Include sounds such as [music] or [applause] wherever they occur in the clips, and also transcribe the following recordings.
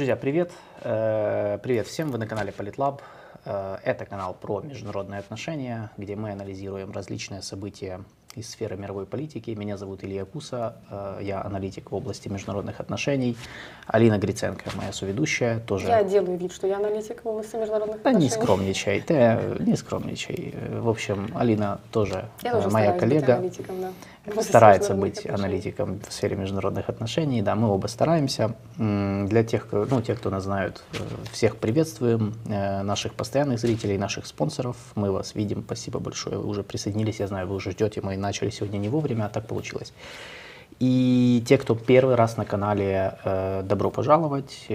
Друзья, привет. Э, Привет всем, вы на канале Политлаб. Э, Это канал про международные отношения, где мы анализируем различные события из сферы мировой политики. Меня зовут Илья Куса, э, я аналитик в области международных отношений. Алина Гриценко, моя соведущая, тоже... Я делаю вид, что я аналитик в области международных Да не отношений. скромничай, ты не скромничай. В общем, Алина тоже Я моя стараюсь быть коллега. аналитиком, да. Области старается быть отношений. аналитиком в сфере международных отношений. Да, мы оба стараемся. Для тех, ну, тех, кто нас знают, э, всех приветствуем. Э, Наших постоянных зрителей, наших спонсоров. Мы вас видим. Спасибо большое. Вы уже присоединились. Я знаю, вы уже ждете. Мы начали сегодня не вовремя, а так получилось. И те, кто первый раз на канале, э, добро пожаловать.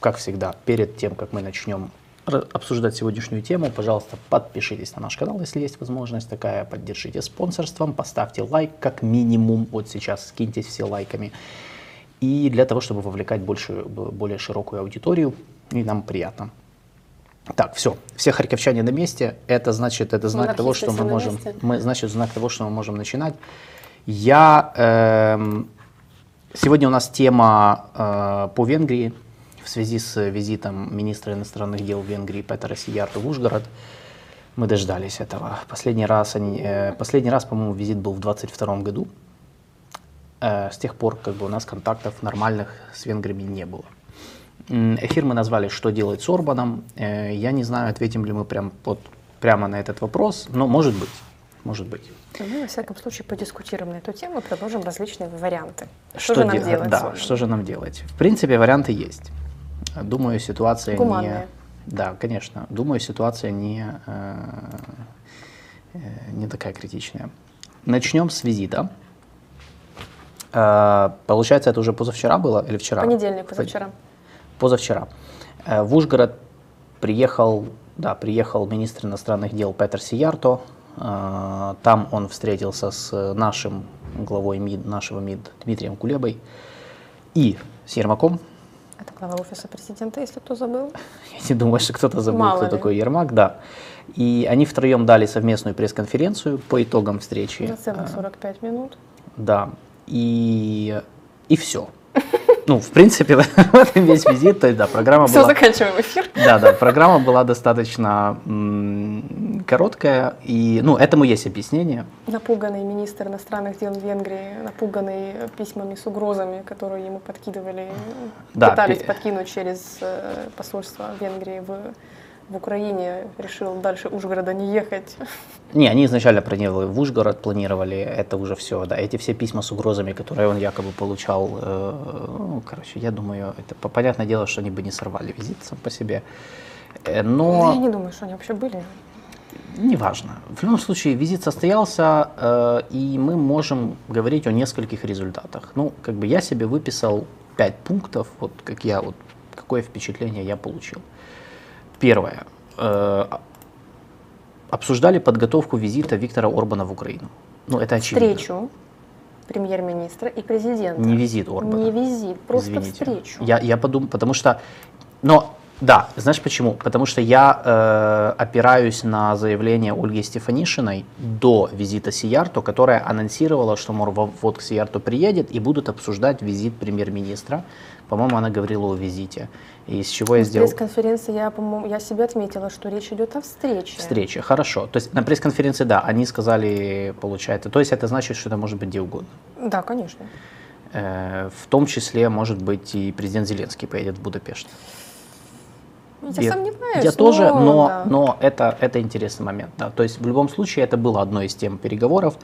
Как всегда, перед тем, как мы начнем обсуждать сегодняшнюю тему, пожалуйста, подпишитесь на наш канал, если есть возможность такая, поддержите спонсорством, поставьте лайк как минимум, вот сейчас скиньтесь все лайками. И для того, чтобы вовлекать большую, б- более широкую аудиторию, и нам приятно. Так, все, все харьковчане на месте. Это значит, это знак того, что мы можем, месте. мы, значит, знак того, что мы можем начинать. Я эм, сегодня у нас тема э, по Венгрии связи с визитом министра иностранных дел Венгрии Петера Сиярту в Ужгород. Мы дождались этого. Последний раз, они, э, последний раз, по-моему, визит был в 22 году. Э, с тех пор как бы у нас контактов нормальных с венграми не было. Эфир мы назвали «Что делать с Орбаном?». Э, Я не знаю, ответим ли мы прям, вот, прямо на этот вопрос, но может быть. Может быть. Мы, во всяком случае, подискутируем на эту тему и предложим различные варианты. Что, Что же нам де- делать? Да, что же нам делать? В принципе, варианты есть. Думаю, ситуация Гуманные. не... Да, конечно. Думаю, ситуация не, э, э, не такая критичная. Начнем с визита. Э, Получается, это уже позавчера было или вчера? Понедельник, позавчера. Позавчера. В Ужгород приехал, да, приехал министр иностранных дел Петер Сиярто. Там он встретился с нашим главой МИД, нашего МИД Дмитрием Кулебой и с Ермаком. Это глава офиса президента, если кто забыл. [laughs] Я не думаю, что кто-то забыл, Мало кто ли. такой Ермак, да. И они втроем дали совместную пресс-конференцию по итогам встречи. На целых 45 минут. Да. И, и все. Ну, в принципе, [laughs] в этом весь визит, то есть, да, программа Все, была... заканчиваем эфир. Да, да, программа была достаточно м, короткая, и, ну, этому есть объяснение. Напуганный министр иностранных дел Венгрии, напуганный письмами с угрозами, которые ему подкидывали, Да, пытались пи- подкинуть через э, посольство Венгрии в, в Украине, решил дальше Ужгорода не ехать. Не, они изначально планировали в Ужгород, планировали это уже все, да, эти все письма с угрозами, которые он якобы получал, э, ну, короче, я думаю, это по- понятное дело, что они бы не сорвали визит сам по себе, Э, но... я не думаю, что они вообще были. Неважно. В любом случае, визит состоялся, э, и мы можем говорить о нескольких результатах. Ну, как бы я себе выписал пять пунктов, вот как я, вот какое впечатление я получил. Первое. Э, обсуждали подготовку визита Виктора Орбана в Украину. Ну, это очевидно. Встречу премьер-министра и президента. Не визит Орбана. Не визит, просто Извините. встречу. Я, я подумал, потому что, но да, знаешь почему? Потому что я э, опираюсь на заявление Ольги Стефанишиной до визита Сиярту, которая анонсировала, что во- вот к Сиярту приедет и будут обсуждать визит премьер-министра. По-моему, она говорила о визите. И с чего я На сделал пресс-конференции я, по-моему, я себе отметила, что речь идет о встрече. встречи. Хорошо. То есть на пресс-конференции, да, они сказали, получается. То есть это значит, что это может быть где угодно. Да, конечно. Э, в том числе, может быть, и президент Зеленский поедет в Будапешт. Я, Я- сомневаюсь. Я тоже, но, да. но это, это интересный момент. Да. То есть в любом случае это было одной из тем переговоров.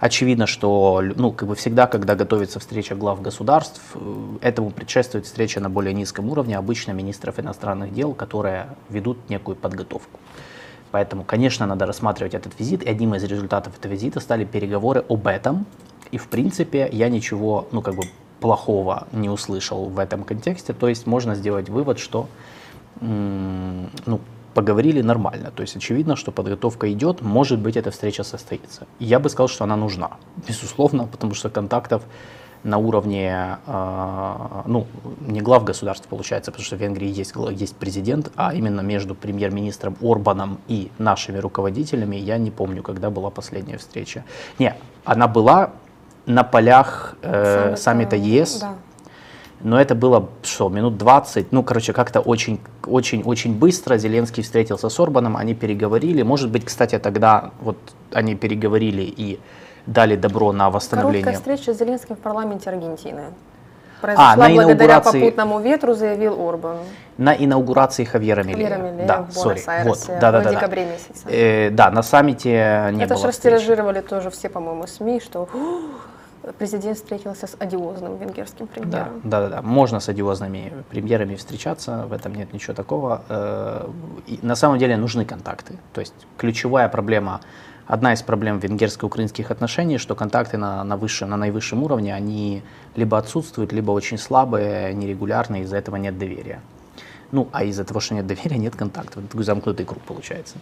Очевидно, что ну, как бы всегда, когда готовится встреча глав государств, э, этому предшествует встреча на более низком уровне, обычно министров иностранных дел, которые ведут некую подготовку. Поэтому, конечно, надо рассматривать этот визит. И одним из результатов этого визита стали переговоры об этом. И, в принципе, я ничего, ну, как бы, плохого не услышал в этом контексте. То есть можно сделать вывод, что ну, поговорили нормально. То есть очевидно, что подготовка идет, может быть, эта встреча состоится. И я бы сказал, что она нужна, безусловно, потому что контактов на уровне, э, ну, не глав государств получается, потому что в Венгрии есть, есть президент, а именно между премьер-министром Орбаном и нашими руководителями я не помню, когда была последняя встреча. Не, она была на полях э, Саммита, саммита ЕС, Да. Но это было, что, минут 20, ну, короче, как-то очень, очень, очень быстро Зеленский встретился с Орбаном, они переговорили. Может быть, кстати, тогда вот они переговорили и дали добро на восстановление. Короткая встреча с Зеленским в парламенте Аргентины. Произошла А, на благодаря инаугурации- попутному ветру, заявил Орбан. На инаугурации Хавьера Милея. Хавьера да, в Буэнос-Айресе вот, да, да, да, да. декабре месяце. Э, да, на саммите не Это было же растиражировали тоже все, по-моему, СМИ, что «Ух, президент встретился с одиозным венгерским Да, премьером. да, да, да. Можно с одиозными премьерами встречаться, в этом нет ничего такого. Э, и на самом деле нужны контакты. То есть ключевая проблема, одна из проблем венгерско-украинских отношений, что контакты на, на, высшем, на наивысшем уровне, они либо отсутствуют, либо очень слабые, нерегулярные, из-за этого нет доверия. Ну, а из-за того, что нет доверия, нет контактов. Это такой замкнутый круг получается.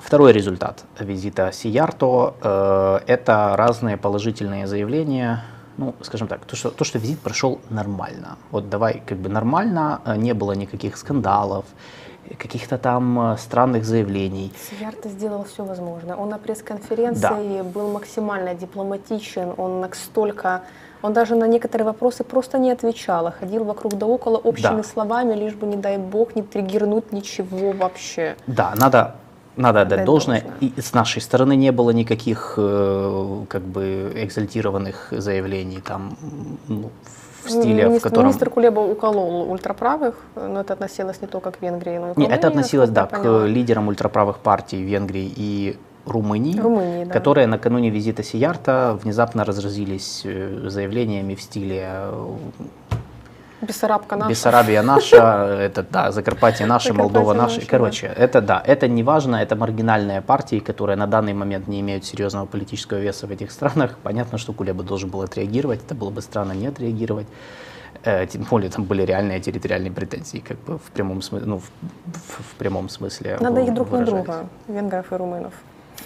Второй результат визита Сиярто э, это разные положительные заявления. Ну, скажем так, то что, то, что визит прошел нормально. Вот давай, как бы нормально, э, не было никаких скандалов, каких-то там э, странных заявлений. Сиярто сделал все возможное. Он на пресс-конференции был максимально дипломатичен, он настолько... Он даже на некоторые вопросы просто не отвечал, а ходил вокруг да около общими Да. словами, лишь бы, не дай бог, не триггернуть ничего вообще. Да, надо, надо отдать Отдать должное. должное. И с нашей стороны не было никаких э, как бы экзальтированных заявлений там ну, в стиле, в Министр, котором... министр Кулеба уколол ультраправых, но это относилось не только к Венгрии, но и к Румынии, это относилось, да, к лидерам ультраправых партий Венгрии и Румынии, Румынии, да. которые накануне визита Сиярта внезапно разразились э, заявлениями в стиле э, Бессарабка наша. Бессарабия наша, это да, Закарпатье наше, Молдова наша. Короче, это да, это не важно, это маргинальные партии, которые на данный момент не имеют серьезного политического веса в этих странах. Понятно, что Кулеба должен был отреагировать, это было бы странно не отреагировать. Э, Тем более там были реальные территориальные претензии, как бы в прямом смысле, ну, в, в- в прямом смысле. Надо их друг на выражались. друга, венгров и румынов.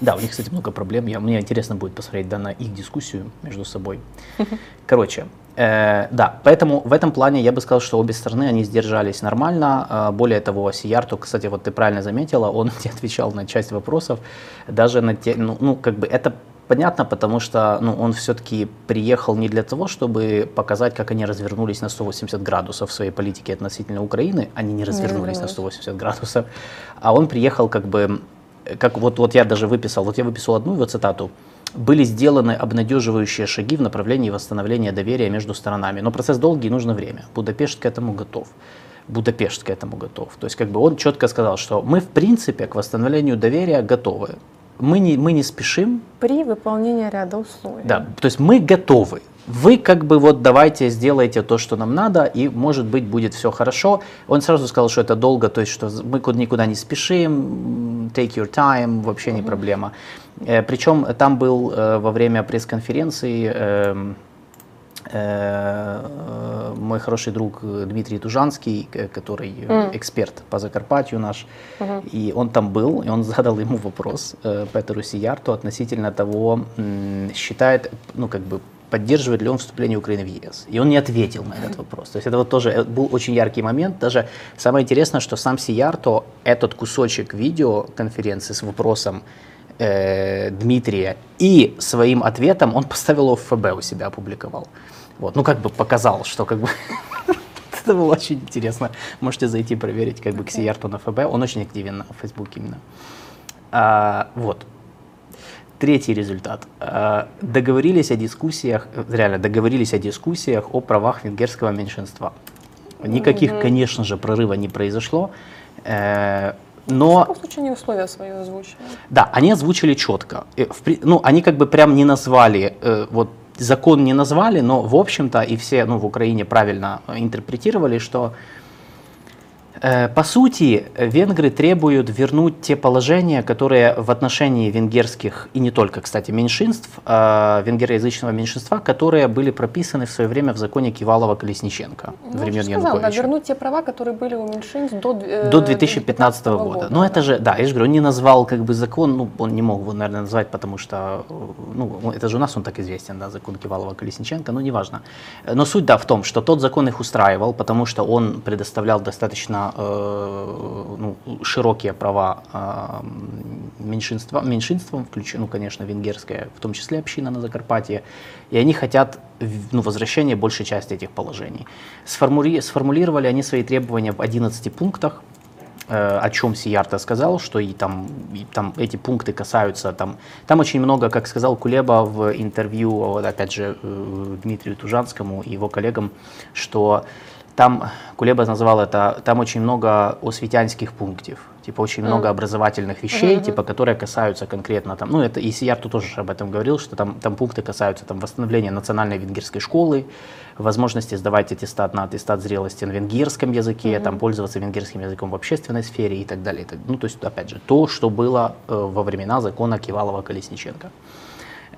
Да, у них, кстати, много проблем. Я, мне интересно будет посмотреть да, на их дискуссию между собой. [laughs] Короче, э, да, поэтому в этом плане я бы сказал, что обе стороны, они сдержались нормально. Э, более того, Сиярту, кстати, вот ты правильно заметила, он [laughs] не отвечал на часть вопросов, даже на те, ну, ну как бы это понятно, потому что ну, он все-таки приехал не для того, чтобы показать, как они развернулись на 180 градусов в своей политике относительно Украины, они не развернулись на развернулись. 180 градусов, а он приехал как бы как вот, вот я даже выписал, вот я выписал одну его цитату, были сделаны обнадеживающие шаги в направлении восстановления доверия между сторонами. Но процесс долгий, и нужно время. Будапешт к этому готов. Будапешт к этому готов. То есть как бы он четко сказал, что мы в принципе к восстановлению доверия готовы. Мы не, мы не спешим, При выполнении ряда условий. да, то есть мы готовы. Вы как бы вот давайте сделайте то, что нам надо, и может быть будет все хорошо. Он сразу сказал, что это долго, то есть что мы куда- никуда не спешим, take your time, вообще не проблема. Э, Причем там был э, во время пресс-конференции эм, э, мой хороший друг Дмитрий Тужанский, который э, эксперт по Закарпатью наш, и он там был, и он [laughs] задал ему вопрос Петеру Сиярту относительно того, считает, ну как бы поддерживает ли он вступление Украины в ЕС. И он не ответил на этот вопрос. То есть это вот тоже э, был очень яркий момент. Даже самое интересное, что сам Сиярто этот кусочек видеоконференции с вопросом э, Дмитрия и своим ответом он поставил его в ФБ у себя опубликовал. Вот, ну как бы показал, что как бы [laughs] это было очень интересно. Можете зайти проверить как бы к Сиярту на ФБ. Он очень активен на Фейсбуке именно. А, вот. Третий результат. А, договорились о дискуссиях, реально договорились о дискуссиях о правах венгерского меньшинства. Никаких, конечно же, прорыва не произошло. э, В но любом случае они условия свои озвучили. да, они озвучили четко. В Ну, они как бы прям не назвали, э, вот закон не назвали, но в общем-то и все, ну, в Украине правильно интерпретировали, что по сути венгры требуют вернуть те положения, которые в отношении венгерских и не только, кстати, меньшинств, э, венгероязычного меньшинства, которые были прописаны в свое время в законе Кивалова-Колесниченко Ну, времен я же сказала, да, Януковича. вернуть те права, которые были у меньшинств до, э, До 2015 года. Но это же, да, я же говорю, он не назвал как бы закон, ну, он не мог его, наверное, назвать, потому что, э, ну, это же у нас он так известен, да, закон Кивалова-Колесниченко, ну, неважно. Но суть, да, в том, что тот закон их устраивал, потому что он предоставлял достаточно э, ну, широкие права э, меньшинства, меньшинствам, включая, ну, конечно, венгерская, в том числе община на Закарпатье, и они хотят ну, возвращения большей части этих положений. Сформули, сформулировали они свои требования в 11 пунктах, Э, о чем Сиярта сказал, что и там, и там эти пункты касаются, там, там очень много, как сказал Кулеба в интервью, опять же, э, Дмитрию Тужанскому и его коллегам, что там, Кулеба назвал это, там очень много осветянских пунктов, типа очень mm. много образовательных вещей, mm-hmm. типа, которые касаются конкретно там, ну это и Сиярту тоже об этом говорил, что там, там пункты касаются там восстановления национальной венгерской школы, возможности сдавать аттестат на аттестат зрелости на венгерском языке, mm-hmm. там пользоваться венгерским языком в общественной сфере и так далее. Ну то есть, опять же, то, что было э, во времена закона Кивалова-Колесниченко.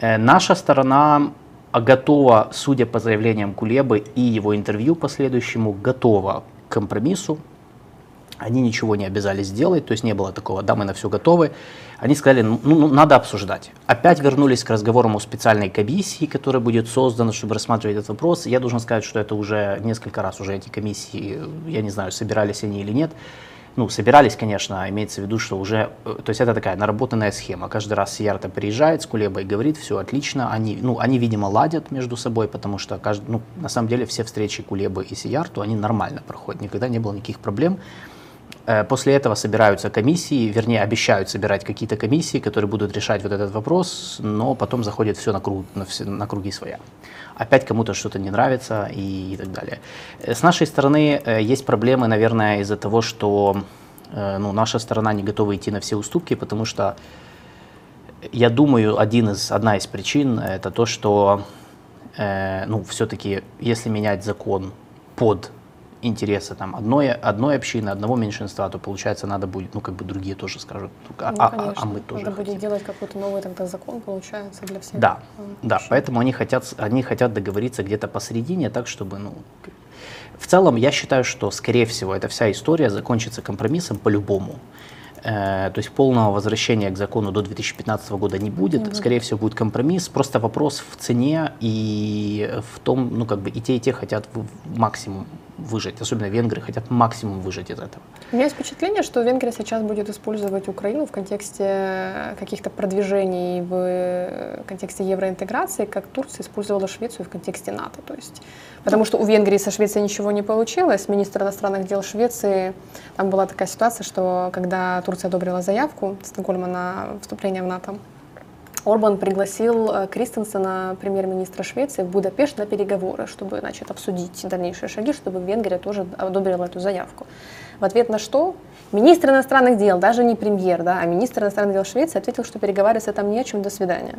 Э, наша сторона готова, судя по заявлениям Кулебы и его интервью последующему, готова к компромиссу. Они ничего не обязались сделать, то есть не было такого, да, мы на все готовы. Они сказали, ну, ну надо обсуждать. Опять вернулись к разговорам о специальной комиссии, которая будет создана, чтобы рассматривать этот вопрос. Я должен сказать, что это уже несколько раз уже эти комиссии, я не знаю, собирались они или нет ну, собирались, конечно, имеется в виду, что уже, э, то есть это такая наработанная схема. Каждый раз Сиярта приезжает с Кулебой и говорит, все отлично, они, ну, они, видимо, ладят между собой, потому что, каждый, ну, на самом деле, все встречи Кулебы и Сиярту, они нормально проходят, никогда не было никаких проблем. Э, после этого собираются комиссии, вернее, обещают собирать какие-то комиссии, которые будут решать вот этот вопрос, но потом заходит все на, круг, на, все, на круги своя. Опять кому-то что-то не нравится и, и так далее. Э, с нашей стороны э, есть проблемы, наверное, из-за того, что ну, наша сторона не готова идти на все уступки, потому что я думаю, один из, одна из причин это то, что э, ну, все-таки, если менять закон под интересы там одной, одной общины, одного меньшинства, то получается надо будет, ну как бы другие тоже скажут, а, ну, а, а, а мы тоже Надо хотим. будет делать какой-то новый тогда закон, получается, для всех. Да, да, поэтому они хотят, они хотят договориться где-то посередине, так чтобы, ну, в целом я считаю, что, скорее всего, эта вся история закончится компромиссом по-любому. Э, то есть полного возвращения к закону до 2015 года не будет. Mm-hmm. Скорее всего, будет компромисс. Просто вопрос в цене и в том, ну как бы и те, и те хотят максимум выжить. Особенно венгры хотят максимум выжить из этого. У меня есть впечатление, что Венгрия сейчас будет использовать Украину в контексте каких-то продвижений в контексте евроинтеграции, как Турция использовала Швецию в контексте НАТО. То есть, потому что у Венгрии со Швецией ничего не получилось. Министр иностранных дел Швеции, там была такая ситуация, что когда Турция одобрила заявку Стокгольма на вступление в НАТО, Орбан пригласил э, Кристенсена, премьер-министра Швеции, в Будапешт на переговоры, чтобы значит, обсудить дальнейшие шаги, чтобы Венгрия тоже одобрила эту заявку. В ответ на что министр иностранных дел, даже не премьер, да, а министр иностранных дел Швеции ответил, что переговариваться там не о чем, до свидания.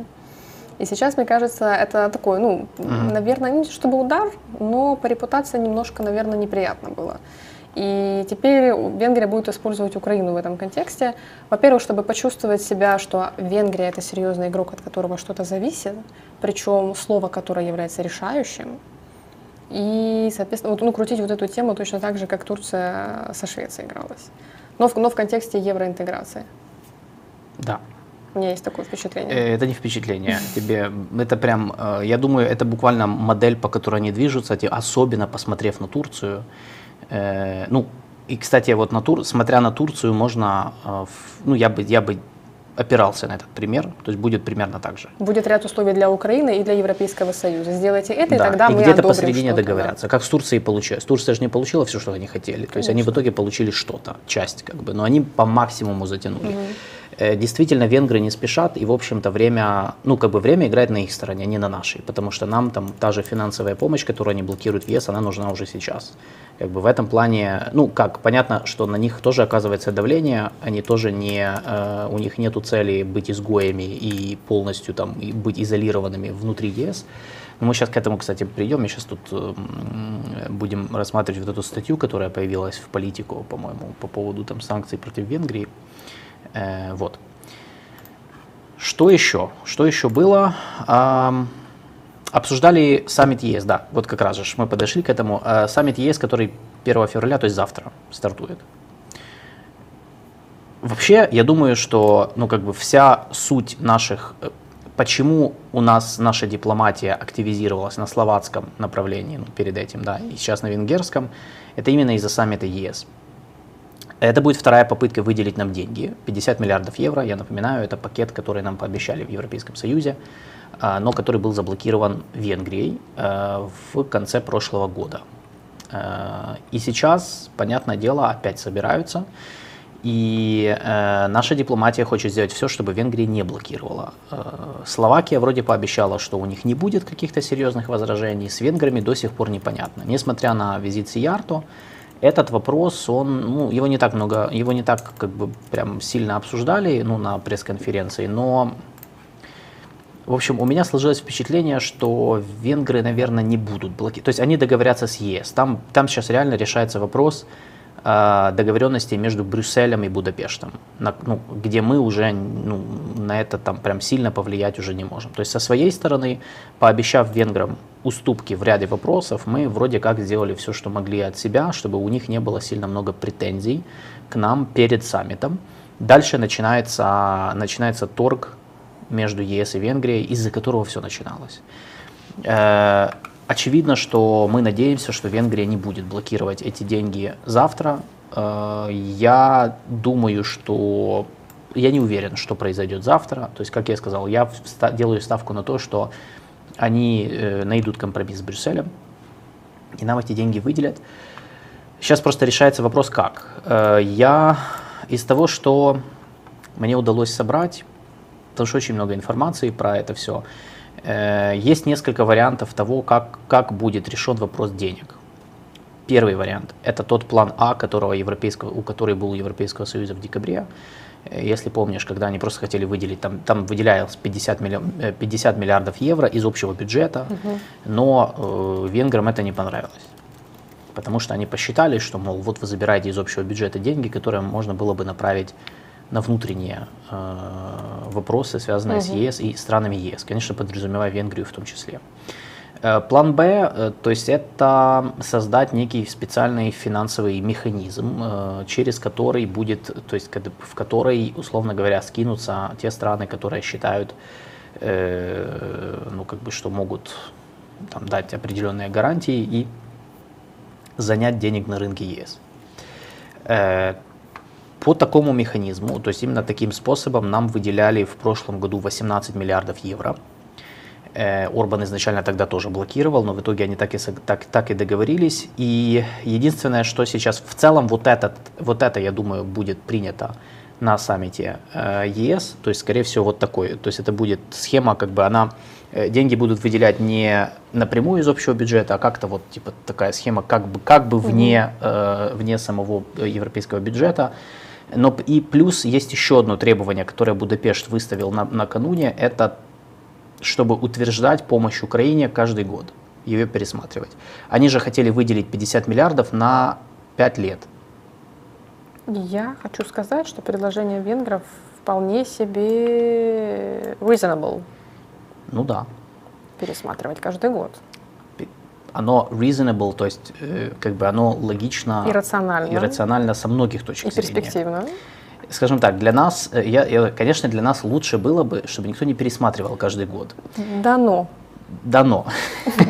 И сейчас, мне кажется, это такой, ну, mm-hmm. наверное, не чтобы удар, но по репутации немножко, наверное, неприятно было. И теперь Венгрия будет использовать Украину в этом контексте. Во-первых, чтобы почувствовать себя, что Венгрия это серьезный игрок, от которого что-то зависит, причем слово, которое является решающим. И, соответственно, вот, ну, крутить вот эту тему точно так же, как Турция со Швецией игралась. Но в, но в контексте евроинтеграции. Да. У меня есть такое впечатление. Э, это не впечатление. Тебе, это прям, э, я думаю, это буквально модель, по которой они движутся, особенно посмотрев на Турцию. Э, ну, и, кстати, вот на Тур, смотря на Турцию, можно, э, ну, я бы, я бы опирался на этот пример, то есть будет примерно так же. Будет ряд условий для Украины и для Европейского Союза. Сделайте это, да, и тогда и мы где-то посередине договорятся. Да. Как с Турцией получилось. Турция же не получила все, что они хотели. Конечно. То есть они в итоге получили что-то, часть как бы, но они по максимуму затянули. Угу. Действительно, венгры не спешат, и, в общем-то, время, ну, как бы время играет на их стороне, не на нашей, потому что нам там та же финансовая помощь, которую они блокируют в ЕС, она нужна уже сейчас. Как бы в этом плане, ну как, понятно, что на них тоже оказывается давление, они тоже не, э, у них нету цели быть изгоями и полностью там и быть изолированными внутри ЕС. Мы сейчас к этому, кстати, придем. Мы сейчас тут э, будем рассматривать вот эту статью, которая появилась в политику, по-моему, по поводу там санкций против Венгрии. Э, вот. Что еще? Что еще было? Обсуждали саммит ЕС, да, вот как раз же мы подошли к этому. Э, саммит ЕС, который 1 февраля, то есть завтра, стартует. Вообще, я думаю, что ну, как бы вся суть наших, э, почему у нас наша дипломатия активизировалась на словацком направлении ну, перед этим, да, и сейчас на венгерском, это именно из-за саммита ЕС. Это будет вторая попытка выделить нам деньги. 50 миллиардов евро, я напоминаю, это пакет, который нам пообещали в Европейском Союзе, а, но который был заблокирован Венгрией э, в конце прошлого года. Э, и сейчас, понятное дело, опять собираются. И э, наша дипломатия хочет сделать все, чтобы Венгрия не блокировала. Э, Словакия вроде пообещала, что у них не будет каких-то серьезных возражений. С венграми до сих пор непонятно. Несмотря на визит Сиярто, этот вопрос, он, ну, его не так много, его не так как бы прям сильно обсуждали, ну, на пресс-конференции, но в общем, у меня сложилось впечатление, что венгры, наверное, не будут блокировать. То есть они договорятся с ЕС. Там, там сейчас реально решается вопрос договоренности между Брюсселем и Будапештом, на, ну, где мы уже ну, на это там прям сильно повлиять уже не можем. То есть со своей стороны, пообещав венграм уступки в ряде вопросов, мы вроде как сделали все, что могли от себя, чтобы у них не было сильно много претензий к нам перед саммитом. Дальше начинается, начинается торг между ЕС и Венгрией, из-за которого все начиналось. Э, очевидно, что мы надеемся, что Венгрия не будет блокировать эти деньги завтра. Э, я думаю, что я не уверен, что произойдет завтра. То есть, как я сказал, я делаю ставку на то, что они э, найдут компромисс с Брюсселем, и нам эти деньги выделят. Сейчас просто решается вопрос, как. Я из того, что мне удалось собрать, потому что очень много информации про это все. Э, есть несколько вариантов того, как, как будет решен вопрос денег. Первый вариант – это тот план А, которого европейского, у который был у Европейского Союза в декабре. Э, если помнишь, когда они просто хотели выделить, там, там выделялось 50, миллион, 50 миллиардов евро из общего бюджета, угу. но э, венграм это не понравилось. Потому что они посчитали, что, мол, вот вы забираете из общего бюджета деньги, которые можно было бы направить на внутренние э, вопросы, связанные угу. с ЕС и странами ЕС, конечно, подразумевая Венгрию в том числе. Э, план Б, э, то есть это создать некий специальный финансовый механизм, э, через который будет, то есть в который, условно говоря, скинутся те страны, которые считают, ну как бы, что могут там, дать определенные гарантии и занять денег на рынке ЕС. По такому механизму, то есть именно таким способом нам выделяли в прошлом году 18 миллиардов евро. Э, Орбан изначально тогда тоже блокировал, но в итоге они так и, так, так и договорились. И единственное, что сейчас в целом вот, этот, вот это, я думаю, будет принято на саммите э, ЕС, то есть, скорее всего, вот такой. То есть это будет схема, как бы она, э, деньги будут выделять не напрямую из общего бюджета, а как-то вот типа такая схема, как бы, как бы вне, вне самого европейского бюджета. Но и плюс есть еще одно требование, которое Будапешт выставил на, накануне, это чтобы утверждать помощь Украине каждый год, ее пересматривать. Они же хотели выделить 50 миллиардов на 5 лет. Я хочу сказать, что предложение венгров вполне себе reasonable. Ну да. Пересматривать каждый год оно reasonable, то есть э, как бы оно логично и рационально, и рационально со многих точек и зрения. И перспективно. Скажем так, для нас, э, я, я, конечно, для нас лучше было бы, чтобы никто не пересматривал каждый год. Да, но дано. [laughs]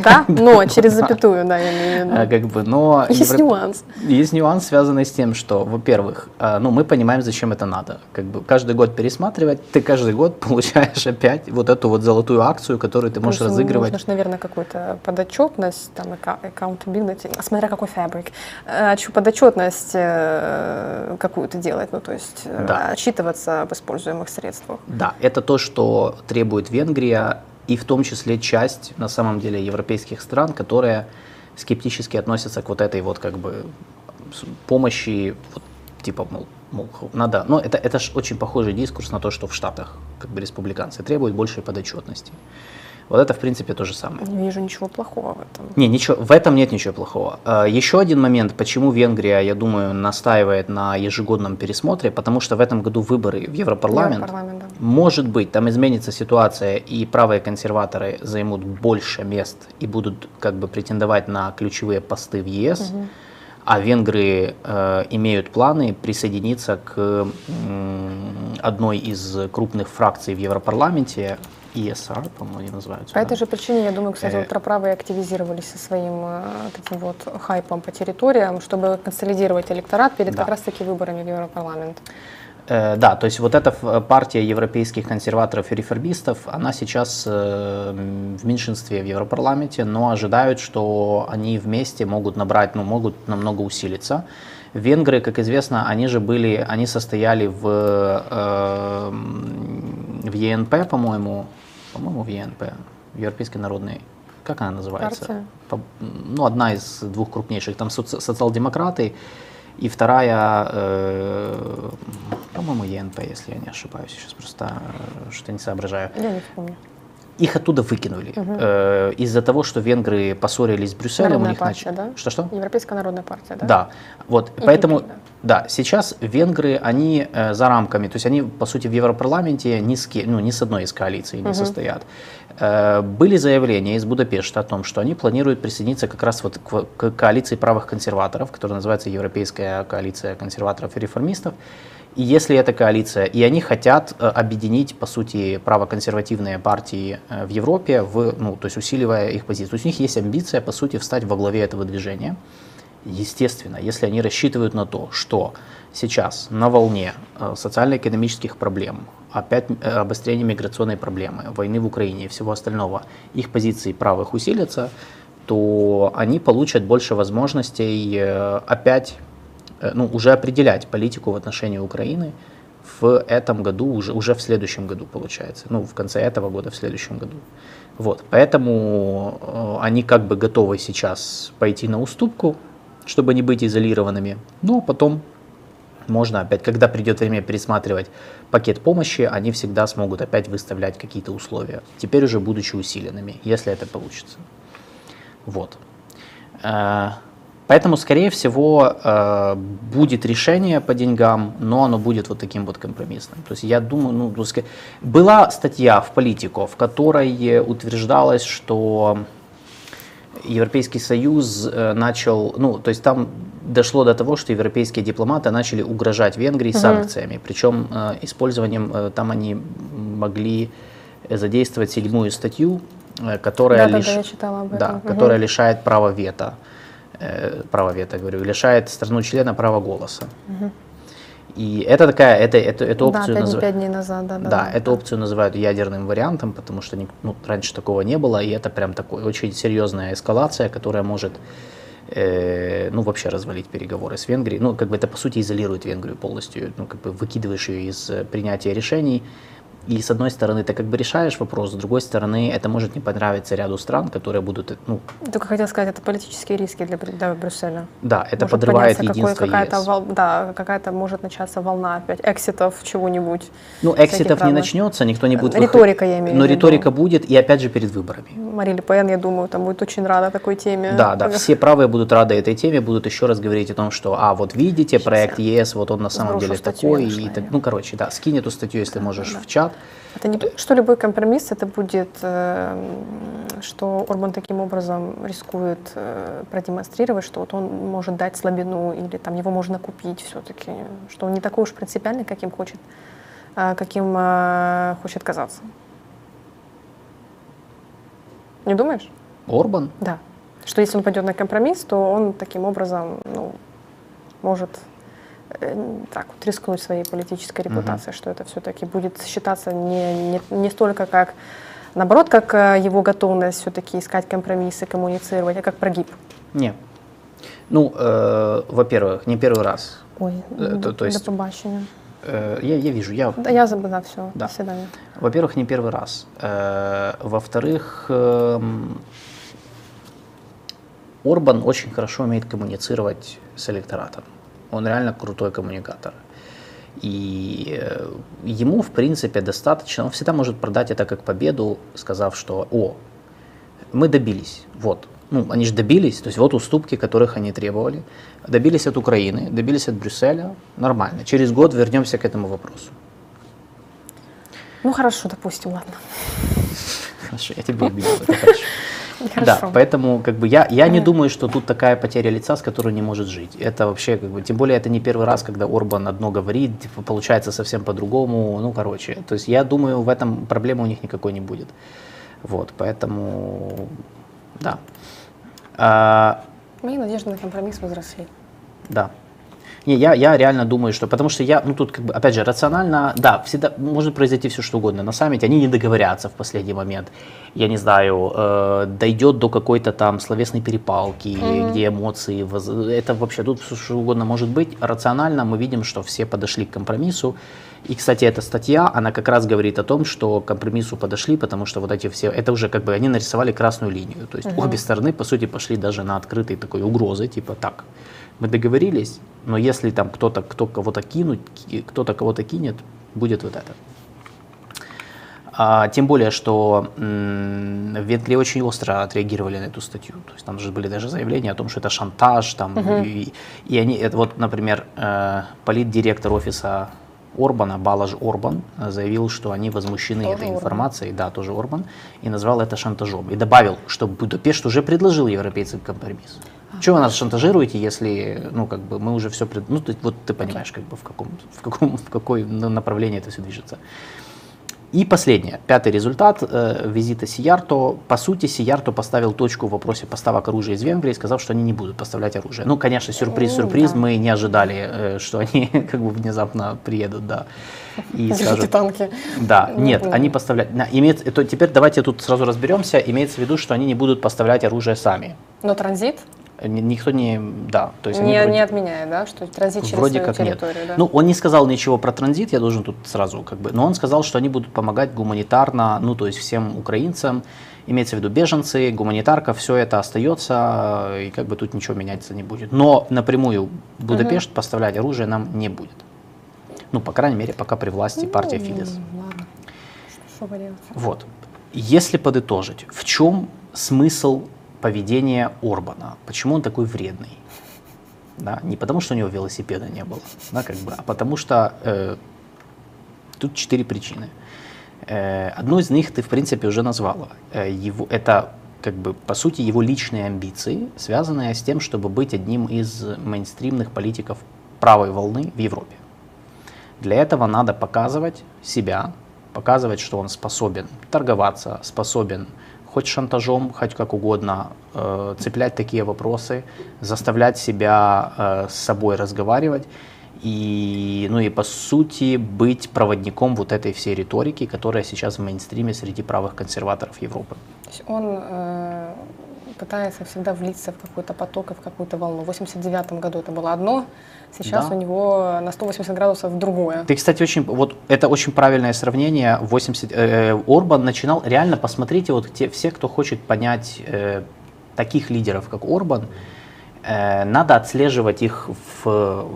Да, но через запятую, да, я имею в виду. А, как бы, но есть Европ... нюанс. Есть нюанс, связанный с тем, что, во-первых, а, ну, мы понимаем, зачем это надо. Как бы каждый год пересматривать, ты каждый год [laughs] получаешь опять вот эту вот золотую акцию, которую ты можешь Плюс разыгрывать. Нужно, наверное, какую-то подотчетность, там, accountability, а смотря какой фабрик. Хочу подотчетность э, какую-то делать, ну, то есть э, да. отчитываться об используемых средствах. Да, это то, что требует Венгрия и в том числе часть, на самом деле, европейских стран, которые скептически относятся к вот этой вот как бы помощи, вот, типа, мол, мол, надо, но это, это же очень похожий дискурс на то, что в Штатах как бы республиканцы требуют большей подотчетности. Вот это, в принципе, то же самое. Не вижу ничего плохого в этом. Не, ничего, в этом нет ничего плохого. А, еще один момент, почему Венгрия, я думаю, настаивает на ежегодном пересмотре, потому что в этом году выборы в Европарламент. Европарламент да. Может быть, там изменится ситуация, и правые консерваторы займут больше мест и будут как бы претендовать на ключевые посты в ЕС. Угу. А венгры э, имеют планы присоединиться к э, одной из крупных фракций в Европарламенте, ESR, по-моему, они называются. По да. этой же причине, я думаю, кстати, Э. вот правые активизировались со своим э, таким вот хайпом по территориям, чтобы консолидировать электорат перед Да. как раз-таки выборами в Европарламент. Э, Да, то есть вот эта партия европейских консерваторов и реформистов, она сейчас э, в меньшинстве в Европарламенте, но ожидают, что они вместе могут набрать, ну, могут намного усилиться. Венгры, как известно, они же были, они состояли в, э, в ЕНП, по-моему, по-моему, в ЕНП, в Европейской народной, как она называется? Партия? По- Ну, одна из двух крупнейших, там соци- социал-демократы, и вторая, э, по-моему, ЕНП, если я не ошибаюсь, сейчас просто э, что-то не соображаю. Я не вспомню. Их оттуда выкинули э, из-за того, что венгры поссорились с Брюсселем. Народная у них партия, нач- да? Что-что? Европейская народная партия, да? Да, вот, И поэтому, PP, да, сейчас венгры, они э, за рамками, то есть они, по сути, в Европарламенте ни с, ну, ни с одной из коалиций не состоят. Э, были заявления из Будапешта о том, что они планируют присоединиться как раз вот к, к коалиции правых консерваторов, которая называется Европейская коалиция консерваторов и реформистов. И если эта коалиция, и они хотят э, объединить, по сути, правоконсервативные партии э, в Европе, в, ну, то есть усиливая их позицию. То есть у них есть амбиция, по сути, встать во главе этого движения. Естественно, если они рассчитывают на то, что сейчас на волне э, социально-экономических проблем, опять э, обострение миграционной проблемы, войны в Украине и всего остального, их позиции правых усилятся, то они получат больше возможностей э, опять, ну, уже определять политику в отношении Украины в этом году, уже, уже в следующем году получается, ну, в конце этого года, в следующем году. Вот, поэтому они как бы готовы сейчас пойти на уступку, чтобы не быть изолированными, но потом можно опять, когда придет время пересматривать пакет помощи, они всегда смогут опять выставлять какие-то условия, теперь уже будучи усиленными, если это получится. Вот. Э, Поэтому, скорее всего, э, будет решение по деньгам, но оно будет вот таким вот компромиссным. То есть я думаю, ну, ну, была статья в Политико, в которой утверждалось, что Европейский Союз э, начал, ну, то есть там дошло до того, что европейские дипломаты начали угрожать Венгрии санкциями, причем э, использованием, э, там они могли задействовать седьмую статью, э, которая Да-да-да, лиш- я читала об да. Мгм. которая лишает права вето, э, права вето, говорю, лишает страну-члена права голоса. И это такая, это, это, эту Да, опцию пять, называют. пять дней назад, да, да. Да, эту опцию называют ядерным вариантом, потому что ну, раньше такого не было, и это прям такой очень серьезная эскалация, которая может э, ну, вообще развалить переговоры с Венгрией. Ну, как бы это, по сути, изолирует Венгрию полностью, ну, как бы выкидываешь ее из э, принятия решений. И с одной стороны, ты как бы решаешь вопрос, с другой стороны, это может не понравиться ряду стран, которые будут, ну, Только хотел сказать, это политические риски для, для Брюсселя. да, это Может подрывает единство какая-то ЕС. вол- Да, какая-то может начаться волна опять экситов чего-нибудь. Ну, экситов не начнется, никто не будет... выход- Риторика, я имею в Но виду. риторика будет, и опять же перед выборами. Мари Ле я думаю, там будет очень рада такой теме. Да, да, все правые будут рады этой теме, будут еще раз говорить о том, что, а, вот видите, проект ЕС, вот он на самом деле такой, и так, ну, короче, да, скинь эту статью, если можешь, в чат. Это не то, что любой компромисс, это будет, э, что Орбан таким образом рискует э, продемонстрировать, что вот он может дать слабину или там его можно купить все-таки, что он не такой уж принципиальный, каким хочет, э, каким хочет казаться. Не думаешь? Орбан? Да. Что если он пойдет на компромисс, то он таким образом ну, может так вот рискнуть своей политической репутацией, что это все-таки будет считаться не, не, не столько как, наоборот, как э, его готовность все-таки искать компромиссы, коммуницировать, а как прогиб. Не. Ну, э, во-первых, не первый раз. Ой, Э, то- то есть- до побачення. Э, я, я вижу, я Да, я забыла все. Да. До свидания. Во-первых, не первый раз. Э, Во-вторых, эм, Орбан очень хорошо умеет коммуницировать с электоратом. Он реально крутой коммуникатор. И э, ему, в принципе, достаточно, он всегда может продать это как победу, сказав, что «О, мы добились, вот». Ну, они же добились, то есть вот уступки, которых они требовали. Добились от Украины, добились от Брюсселя, нормально. Через год вернемся к этому вопросу. Ну хорошо, допустим, ладно. Хорошо, я тебя убедил, это хорошо. [laughs] [laughs] Да, Хорошо. поэтому как бы я, я не думаю, что тут такая потеря лица, с которой не может жить. Это вообще, как бы, тем более это не первый раз, когда Орбан одно говорит, типа, получается совсем по-другому, ну, короче. То есть я думаю, в этом проблемы у них никакой не будет. Вот, поэтому, да. А, Мои надежды на компромисс возросли. да. Не, я, я реально думаю, что... Потому что я, ну тут как бы, опять же, рационально, да, всегда может произойти все что угодно. На саммите они не договорятся в последний момент. Я не знаю, э, дойдет до какой-то там словесной перепалки, Мгм. где эмоции... воз- Это вообще тут все что угодно может быть. Рационально мы видим, что все подошли к компромиссу. И, кстати, эта статья, она как раз говорит о том, что к компромиссу подошли, потому что вот эти все... Это уже как бы они нарисовали красную линию. То есть Мгм. обе стороны, по сути, пошли даже на открытые такой угрозы, типа так, мы договорились, но если там кто-то кто кого-то кинуть, ки- кто-то кого-то кинет, будет вот это. А, тем более, что м, в Венгрии очень остро отреагировали на эту статью. То есть там же были даже заявления о том, что это шантаж. Там, Мгм. и, и они, это вот, например, э, политдиректор офиса Орбана, Балаж Орбан, заявил, что они возмущены Тоже этой Орбан. информацией, да, тоже Орбан, и назвал это шантажом. И добавил, что Будапешт уже предложил европейцам компромисс. Чего вы нас шантажируете, если, ну, как бы, мы уже все, пред... ну, ты- вот ты понимаешь, как бы, в каком, в каком, в какое направлении это все движется. И последнее, пятый результат э, визита Сиярто. По сути, Сиярто поставил точку в вопросе поставок оружия из Венгрии, сказав, что они не будут поставлять оружие. Ну, конечно, сюрприз, сюрприз, да. мы не ожидали, э, что они [laughs] как бы внезапно приедут, да, и скажут, танки. да, Ну, нет, они поставляют. на- имеется, то теперь давайте тут сразу разберемся. Имеется в виду, что они не будут поставлять оружие сами. Но транзит Никто не, да, то есть не, вроде- не отменяет, да, что транзит через Вроде как нет. территорию, да? Ну, он не сказал ничего про транзит, я должен тут сразу как бы, но он сказал, что они будут помогать гуманитарно, ну, то есть всем украинцам, имеется в виду беженцы, гуманитарка, все это остается, э, и как бы тут ничего меняться не будет. Но напрямую Будапешт поставлять оружие нам не будет. Ну, по крайней мере, пока при власти партия Ну, Фидес. Ладно. Что, что? Вот. Если подытожить, в чем смысл поведения Орбана? Почему он такой вредный? Да, не потому, что у него велосипеда не было, да, как бы, а потому что э, тут четыре причины. Э, одну из них ты, в принципе, уже назвала. Э, его, это, как бы, по сути, его личные амбиции, связанные с тем, чтобы быть одним из мейнстримных политиков правой волны в Европе. Для этого надо показывать себя, показывать, что он способен торговаться, способен хоть шантажом, хоть как угодно, э, цеплять такие вопросы, заставлять себя э, с собой разговаривать и, ну и по сути быть проводником вот этой всей риторики, которая сейчас в мейнстриме среди правых консерваторов Европы. То есть он э, пытается всегда влиться в какой-то поток и в какую-то волну. В 89 году это было одно, сейчас Да. у него на 180 градусов другое. Ты, кстати, очень, вот это очень правильное сравнение. 80, э, Орбан начинал, реально посмотрите, вот те, все, кто хочет понять э, таких лидеров, как Орбан, э, надо отслеживать их в,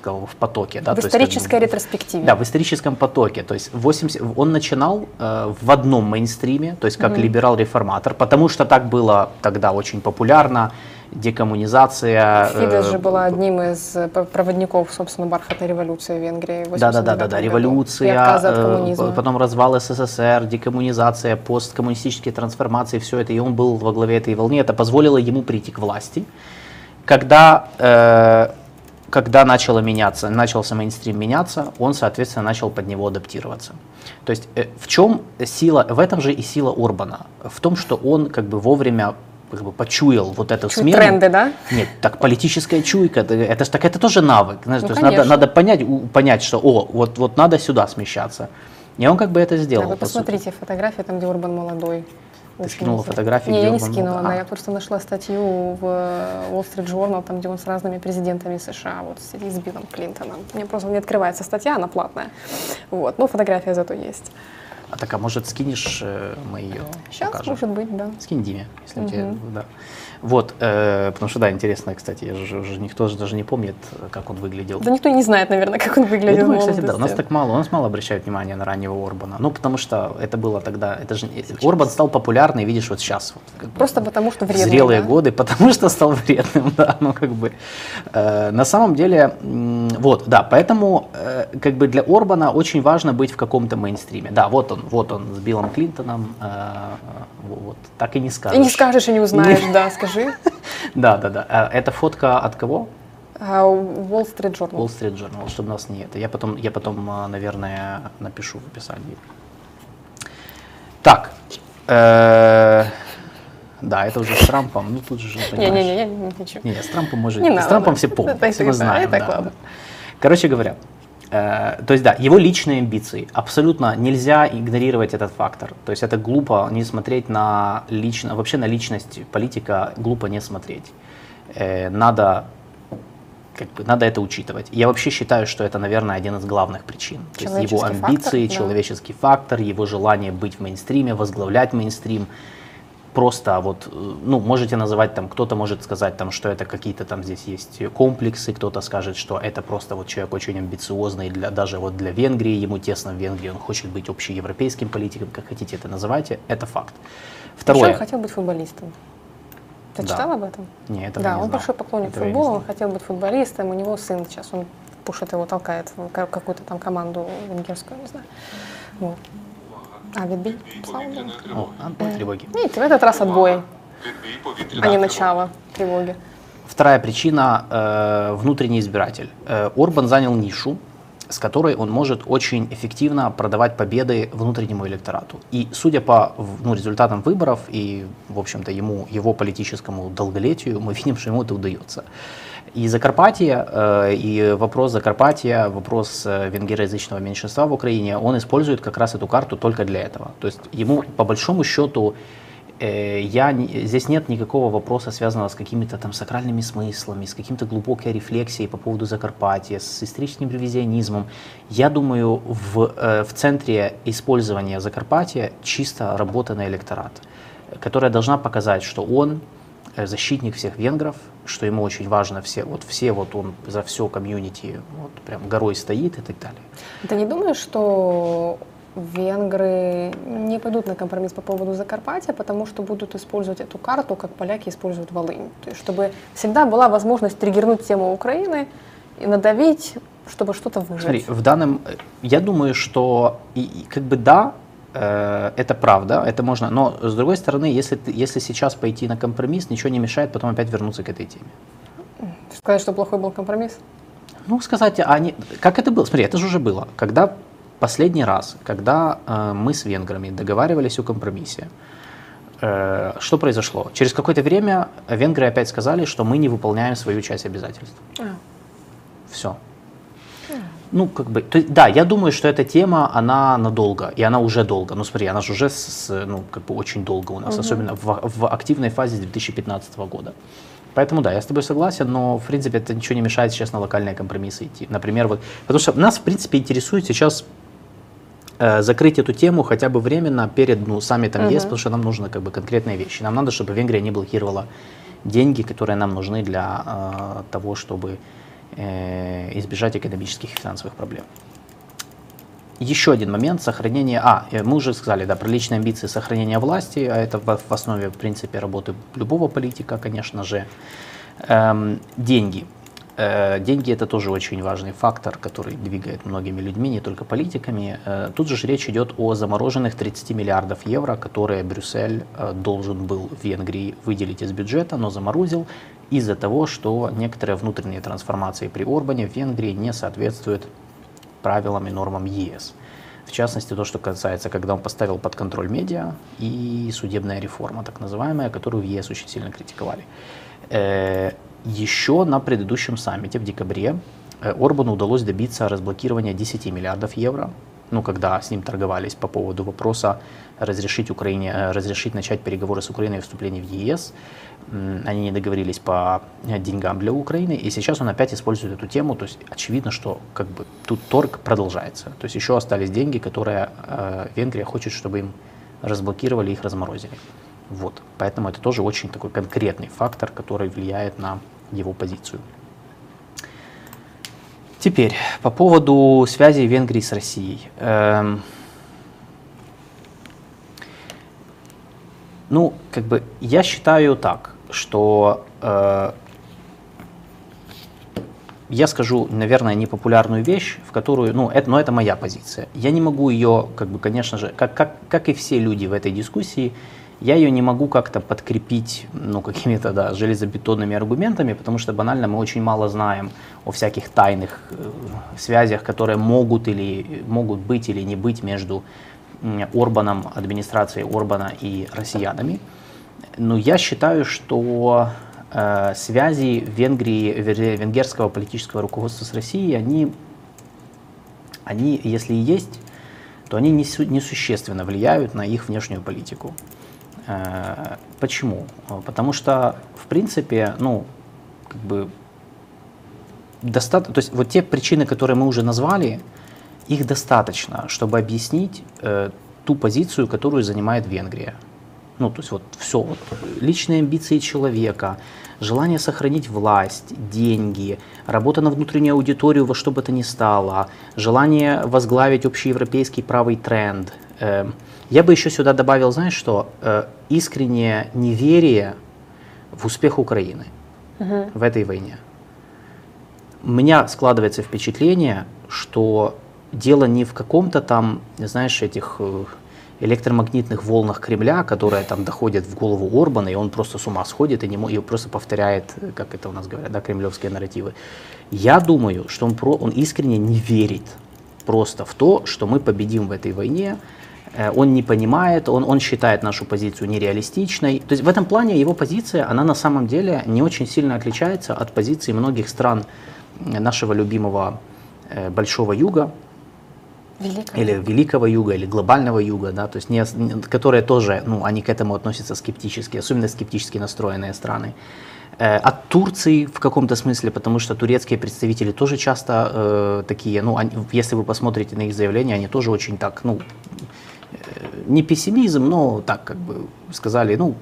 сказал, в потоке. Да, в то есть бы- исторической ретроспективе. Да, в историческом потоке. То есть 80, он начинал э, в одном мейнстриме, то есть как либерал-реформатор, потому что так было тогда очень популярно. Декоммунизация. Фидес э, же была одним из э, проводников, собственно, бархатной революции в Венгрии. Да, да, да, 89 да, да, революция, от э, потом развал СССР, декоммунизация, посткоммунистические трансформации, все это, и он был во главе этой волны. Это позволило ему прийти к власти. Когда, э, когда начало меняться, начался мейнстрим меняться, он, соответственно, начал под него адаптироваться. То есть э, в чем сила, в этом же и сила Орбана, в том, что он как бы вовремя как бы почуял вот эту Чуть смену. тренды, да? Нет, так политическая чуйка, это, это так это тоже навык. Знаешь, Ну, то есть надо, надо понять, понять, что о, вот, вот надо сюда смещаться. И он как бы это Да, сделал. вы по сути. посмотрите фотографии, там, где Урбан молодой. Ты Очень скинула интересно. фотографии, Не, я не скинула, да, А. я просто нашла статью в Wall Street Journal, там, где он с разными президентами США, вот с Биллом Клинтоном. Мне просто не открывается статья, она платная. Вот, но фотография зато есть. А так, а может скинешь, э, мы ее Сейчас, покажем? может быть, да. Скинь Диме, если у тебя, да. Вот, э, потому что, да, интересно, кстати, я же, уже никто же даже не помнит, как он выглядел. Да никто не знает, наверное, как он выглядел Я думаю, кстати, да, у нас так мало, у нас мало обращают внимание на раннего Орбана. Ну, потому что это было тогда, это же, Орбан стал популярный, видишь, вот сейчас. Вот, как бы, Просто потому что вредный, зрелые да? годы, потому что стал вредным, [laughs] да, ну как бы. Э, на самом деле, вот, да, поэтому э, как бы для Орбана очень важно быть в каком-то мейнстриме. Да, вот он, вот он с Биллом Клинтоном, э, вот, так и не скажешь. И не скажешь, и не узнаешь, да, скажи. [laughs] Да, да, да. А Это фотка от кого? А, Wall Street Journal. Wall Street Journal, чтобы нас не это. Я потом, я потом, а, наверное, напишу в описании. Так. э, Да, это уже с Трампом. Ну тут же, понимаешь. Не-не-не, ничего. Не, с Трампом может. Не с Трампом все помнят, все мы знаем. Короче говоря, э, то есть да, его личные амбиции. Абсолютно нельзя игнорировать этот фактор. То есть это глупо не смотреть на лично, вообще на личность политика глупо не смотреть. Э, надо как бы, надо это учитывать. Я вообще считаю, что это, наверное, один из главных причин. То есть его амбиции, фактор, да. человеческий фактор, его желание быть в мейнстриме, возглавлять мейнстрим. Просто вот, э, ну, можете называть там, кто-то может сказать там, что это какие-то там здесь есть комплексы, кто-то скажет, что это просто вот человек очень амбициозный, для, даже вот для Венгрии, ему тесно в Венгрии, он хочет быть общеевропейским политиком, как хотите это называйте, это факт. Еще Второе. он хотел быть футболистом. Ты Да. читал об этом? Не, этого да, не он знал. большой поклонник Этого футбола, он хотел быть футболистом, у него сын сейчас, он пушит его, толкает в ка- какую-то там команду венгерскую, не знаю. Вот. А, відбій? Слава Богу. О, отбой тревоги. Видите, в этот раз отбой, Відбій а повітряних не тривог. начало тревоги. Вторая причина э, внутренний избиратель. Э, Орбан занял нишу, с которой он может очень эффективно продавать победы внутреннему электорату. И судя по в- ну, результатам выборов и, в общем-то, ему, его политическому долголетию, мы видим, что ему это удается. И Закарпатье, э, и вопрос Закарпатья, вопрос э, венгероязычного меньшинства в Украине, он использует как раз эту карту только для этого. То есть ему, по большому счету, Э, я здесь нет никакого вопроса, связанного с какими-то там сакральными смыслами, с каким-то глубокой рефлексией по поводу Закарпатья, с историческим ревизионизмом. Я думаю, в, в центре использования Закарпатья чисто работа на электорат, которая должна показать, что он защитник всех венгров, что ему очень важно все, вот все вот он за все комьюнити вот прям горой стоит и так далее. Ты не думаешь, что венгры не пойдут на компромисс по поводу Закарпатья, потому что будут использовать эту карту, как поляки используют Волынь? То есть, чтобы всегда была возможность триггернуть тему Украины и надавить, чтобы что-то выжить. Смотри, в данном, э, я думаю, что и, и как бы да, э, это правда, это можно, но с другой стороны, если, если сейчас пойти на компромисс, ничего не мешает потом опять вернуться к этой теме. Сказать, что плохой был компромисс? Ну, сказать, а они, как это было? Смотри, это же уже было. Когда последний раз, когда э, мы с венграми договаривались о компромиссе, э, что произошло? Через какое-то время венгры опять сказали, что мы не выполняем свою часть обязательств. А, Все. Ну, как бы, то есть, да, я думаю, что эта тема, она надолго, и она уже долго. Ну, смотри, она же уже, с, ну, как бы очень долго у нас, особенно в, в активной фазе с 2015 года. Поэтому, да, я с тобой согласен, но, в принципе, это ничего не мешает сейчас на локальные компромиссы идти. Например, вот, потому что нас, в принципе, интересует сейчас э, закрыть эту тему хотя бы временно перед ну, саммитом ЕС, потому что нам нужны как бы конкретные вещи. Нам надо, чтобы Венгрия не блокировала деньги, которые нам нужны для э, того, чтобы избежать экономических и финансовых проблем. Еще один момент сохранение. А, э, мы уже сказали, да, про личные амбиции сохранения власти, а это в основе, в принципе, работы любого политика, конечно же. Эм, деньги. Э, деньги это тоже очень важный фактор, который двигает многими людьми, не только политиками. Э, тут же речь идет о замороженных 30 миллиардов евро, которые Брюссель э, должен был в Венгрии выделить из бюджета, но заморозил из-за того, что некоторые внутренние трансформации при Орбане в Венгрии не соответствуют правилам и нормам ЕС. В частности, то, что касается, когда он поставил под контроль медиа и судебная реформа, так называемая, которую в ЕС очень сильно критиковали. Э, Еще на предыдущем саммите в декабре э, Орбану удалось добиться разблокирования 10 миллиардов евро, ну, когда с ним торговались по поводу вопроса разрешить Украине, э, разрешить начать переговоры с Украиной о вступлении в ЕС. Они не договорились по деньгам для Украины, и сейчас он опять использует эту тему. То есть очевидно, что как бы тут торг продолжается. То есть еще остались деньги, которые э, Венгрия хочет, чтобы им разблокировали, их разморозили. Вот. Поэтому это тоже очень такой конкретный фактор, который влияет на его позицию. Теперь по поводу связи Венгрии с Россией. Эм, ну, как бы я считаю так, что э, я скажу, наверное, непопулярную вещь, в которую, ну, это, но это моя позиция. Я не могу ее, как бы, конечно же, как, как, как и все люди в этой дискуссии, я ее не могу как-то подкрепить ну, какими-то да, железобетонными аргументами, потому что банально мы очень мало знаем о всяких тайных э, связях, которые могут, или, могут быть или не быть между Орбаном, администрацией Орбана и россиянами. Но я считаю, что э, связи Венгрии, венгерского политического руководства с Россией, они, они если и есть, то они несущественно влияют на их внешнюю политику. Э, почему? Потому что, в принципе, ну, как бы, достаточно, то есть вот те причины, которые мы уже назвали, их достаточно, чтобы объяснить э, ту позицию, которую занимает Венгрия. Ну, то есть вот все, вот, личные амбиции человека, желание сохранить власть, деньги, работа на внутреннюю аудиторию во что бы то ни стало, желание возглавить общеевропейский правый тренд. Э, я бы еще сюда добавил, знаешь что, э, искреннее неверие в успех Украины угу. в этой войне. У меня складывается впечатление, что дело не в каком-то там, знаешь, этих э, электромагнитных волнах Кремля, которые там доходят в голову Орбана, и он просто с ума сходит и, не, и просто повторяет, как это у нас говорят, да, кремлевские нарративы. Я думаю, что он, про, он искренне не верит просто в то, что мы победим в этой войне, Э, он не понимает, он, он считает нашу позицию нереалистичной. То есть в этом плане его позиция, она на самом деле не очень сильно отличается от позиции многих стран нашего любимого э, Большого Юга, Великого. или Великого Юга, или Глобального Юга, да, то есть не, которые тоже, ну, они к этому относятся скептически, особенно скептически настроенные страны. Э, от Турции в каком-то смысле, потому что турецкие представители тоже часто э, такие, ну, они, если вы посмотрите на их заявления, они тоже очень так, ну, не пессимизм, но так как бы сказали, ну,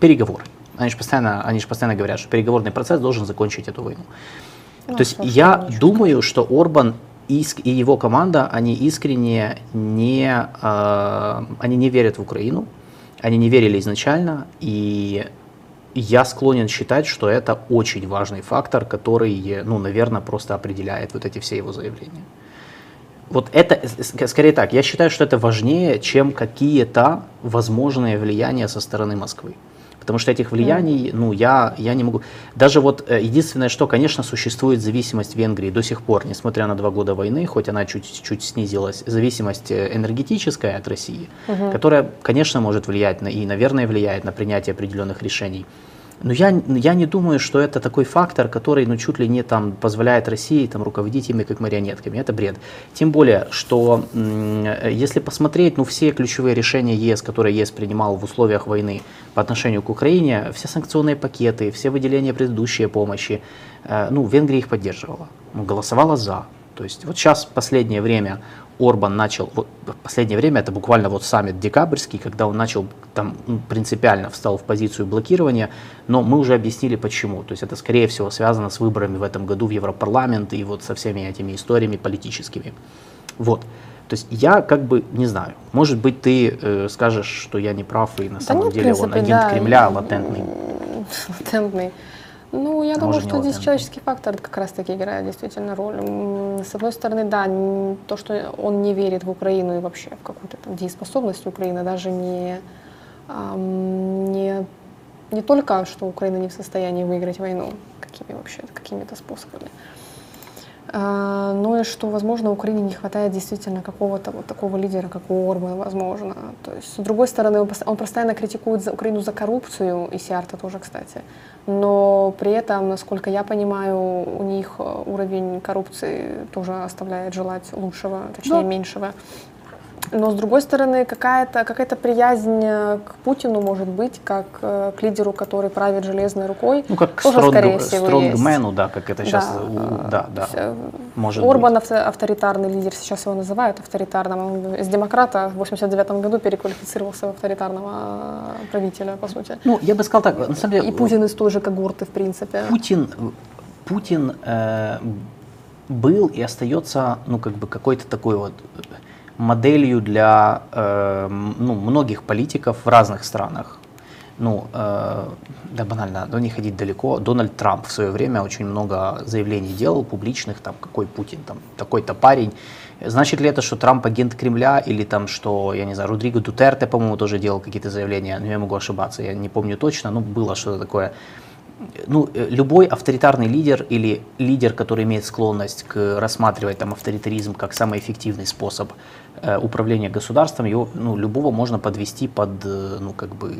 переговоры. Они же постоянно, они же постоянно говорят, что переговорный процесс должен закончить эту войну. Ну, То есть я думаю, что Орбан и его команда, они искренне не, э, они не верят в Украину, они не верили изначально, и я склонен считать, что это очень важный фактор, который, ну, наверное, просто определяет вот эти все его заявления вот это, скорее так, я считаю, что это важнее, чем какие-то возможные влияния со стороны Москвы. Потому что этих влияний, ну, я, я не могу. Даже вот э, единственное, что, конечно, существует зависимость Венгрии до сих пор, несмотря на два года войны, хоть она чуть-чуть снизилась, зависимость э, энергетическая от России, угу. которая, конечно, может влиять на, и, наверное, влияет на принятие определенных решений. Но я, я не думаю, что это такой фактор, который ну, чуть ли не там, позволяет России там, руководить ими как марионетками. Это бред. Тем более, что если посмотреть ну, все ключевые решения ЕС, которые ЕС принимал в условиях войны по отношению к Украине, все санкционные пакеты, все выделения предыдущей помощи, э, ну, Венгрия их поддерживала, ну, голосовала за. То есть вот сейчас последнее время Орбан начал, вот, в последнее время это буквально вот саммит декабрьский, когда он начал там принципиально встал в позицию блокирования, но мы уже объяснили почему. То есть это скорее всего связано с выборами в этом году в Европарламент и вот со всеми этими историями политическими. Вот. То есть я как бы не знаю. Может быть, ты э, скажешь, что я не прав, и на да самом нет, деле принципе, он агент да. Кремля латентный. [laughs] Латентный. Ну, я думаю, что здесь человеческий фактор как раз-таки играет действительно роль. С одной стороны, да, то, что он не верит в Украину и вообще в какую-то там дееспособность Украины, даже не, не, не только, что Украина не в состоянии выиграть войну, какими вообще, какими-то способами, а, но и что, возможно, Украине не хватает действительно какого-то вот такого лидера, как у Орбана, возможно. То есть, с другой стороны, он постоянно критикует Украину за коррупцию, и Сиарта тоже, кстати. Но при этом, насколько я понимаю, у них уровень коррупции тоже оставляет желать лучшего, точнее, да. меньшего. Но с другой стороны, какая-то какая приязнь э, к Путину может быть, как э, к лидеру, который правит железной рукой. Ну, как тоже, стронг, скорее всего, стронгмену, да, как это сейчас, Да, да, да, Э, может Орбан быть. авто- авторитарный лидер, сейчас его называют авторитарным. Он из демократа в 89 году переквалифицировался в авторитарного э, правителя, по сути. Ну, я бы сказал так, на самом деле, И Путин из той же когорты, в принципе. Путин, Путин э, был и остается, ну, как бы какой-то такой вот моделью для э, ну, многих политиков в разных странах. Ну, э, да банально, но не ходить далеко. Дональд Трамп в свое время очень много заявлений делал публичных, там, какой Путин, там, такой-то парень. Значит ли это, что Трамп агент Кремля, или там, что, я не знаю, Родриго Дутерте, по-моему, тоже делал какие-то заявления, но я могу ошибаться, я не помню точно, но было что-то такое ну, э, любой авторитарный лидер или лидер, который имеет склонность к рассматривать там авторитаризм как самый эффективный способ управления государством, его, ну, любого можно подвести под, э, ну, как бы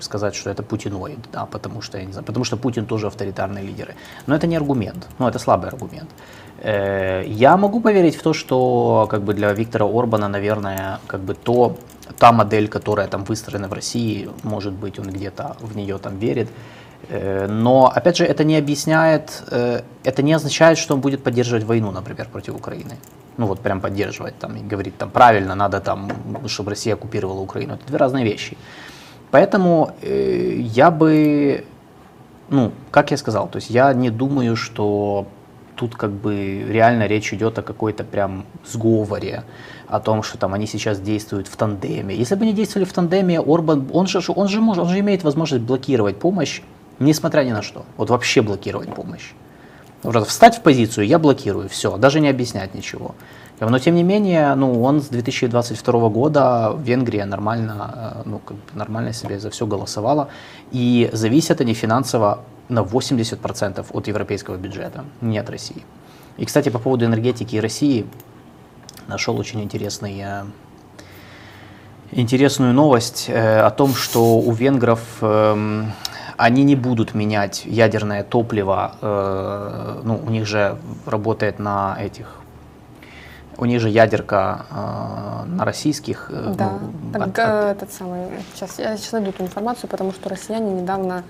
сказать, что это путиноид, да, потому что, я не знаю, потому что Путин тоже авторитарный лидер. Но это не аргумент, ну, это слабый аргумент. Э, Я могу поверить в то, что как бы для Виктора Орбана, наверное, как бы то, та модель, которая там выстроена в России, может быть, он где-то в нее там верит. Э, Но, опять же, это не объясняет, э, это не означает, что он будет поддерживать войну, например, против Украины. Ну вот прям поддерживать там и говорить там правильно, надо там, чтобы Россия оккупировала Украину. Это две разные вещи. Поэтому э, я бы, ну, как я сказал, то есть я не думаю, что тут как бы реально речь идет о какой-то прям сговоре, о том, что там они сейчас действуют в тандеме. Если бы они действовали в тандеме, Орбан, он же, он же, может, он же имеет возможность блокировать помощь, несмотря ни на что. Вот вообще блокировать помощь. Вот встать в позицию, я блокирую, все, даже не объяснять ничего. Но тем не менее, ну, он с 2022 года в Венгрии нормально, э, ну, как бы нормально себе за все голосовала. И зависят они финансово на 80% от европейского бюджета, не от России. И, кстати, по поводу энергетики России нашел очень интересный, э, интересную новость э, о том, что у венгров эм, они не будут менять ядерное топливо. э, ну, у них же работает на этих у них же ядерка э, на российских. э, Да, ну, так, от- от- этот самый. Сейчас я сейчас найду эту информацию, потому что россияне недавно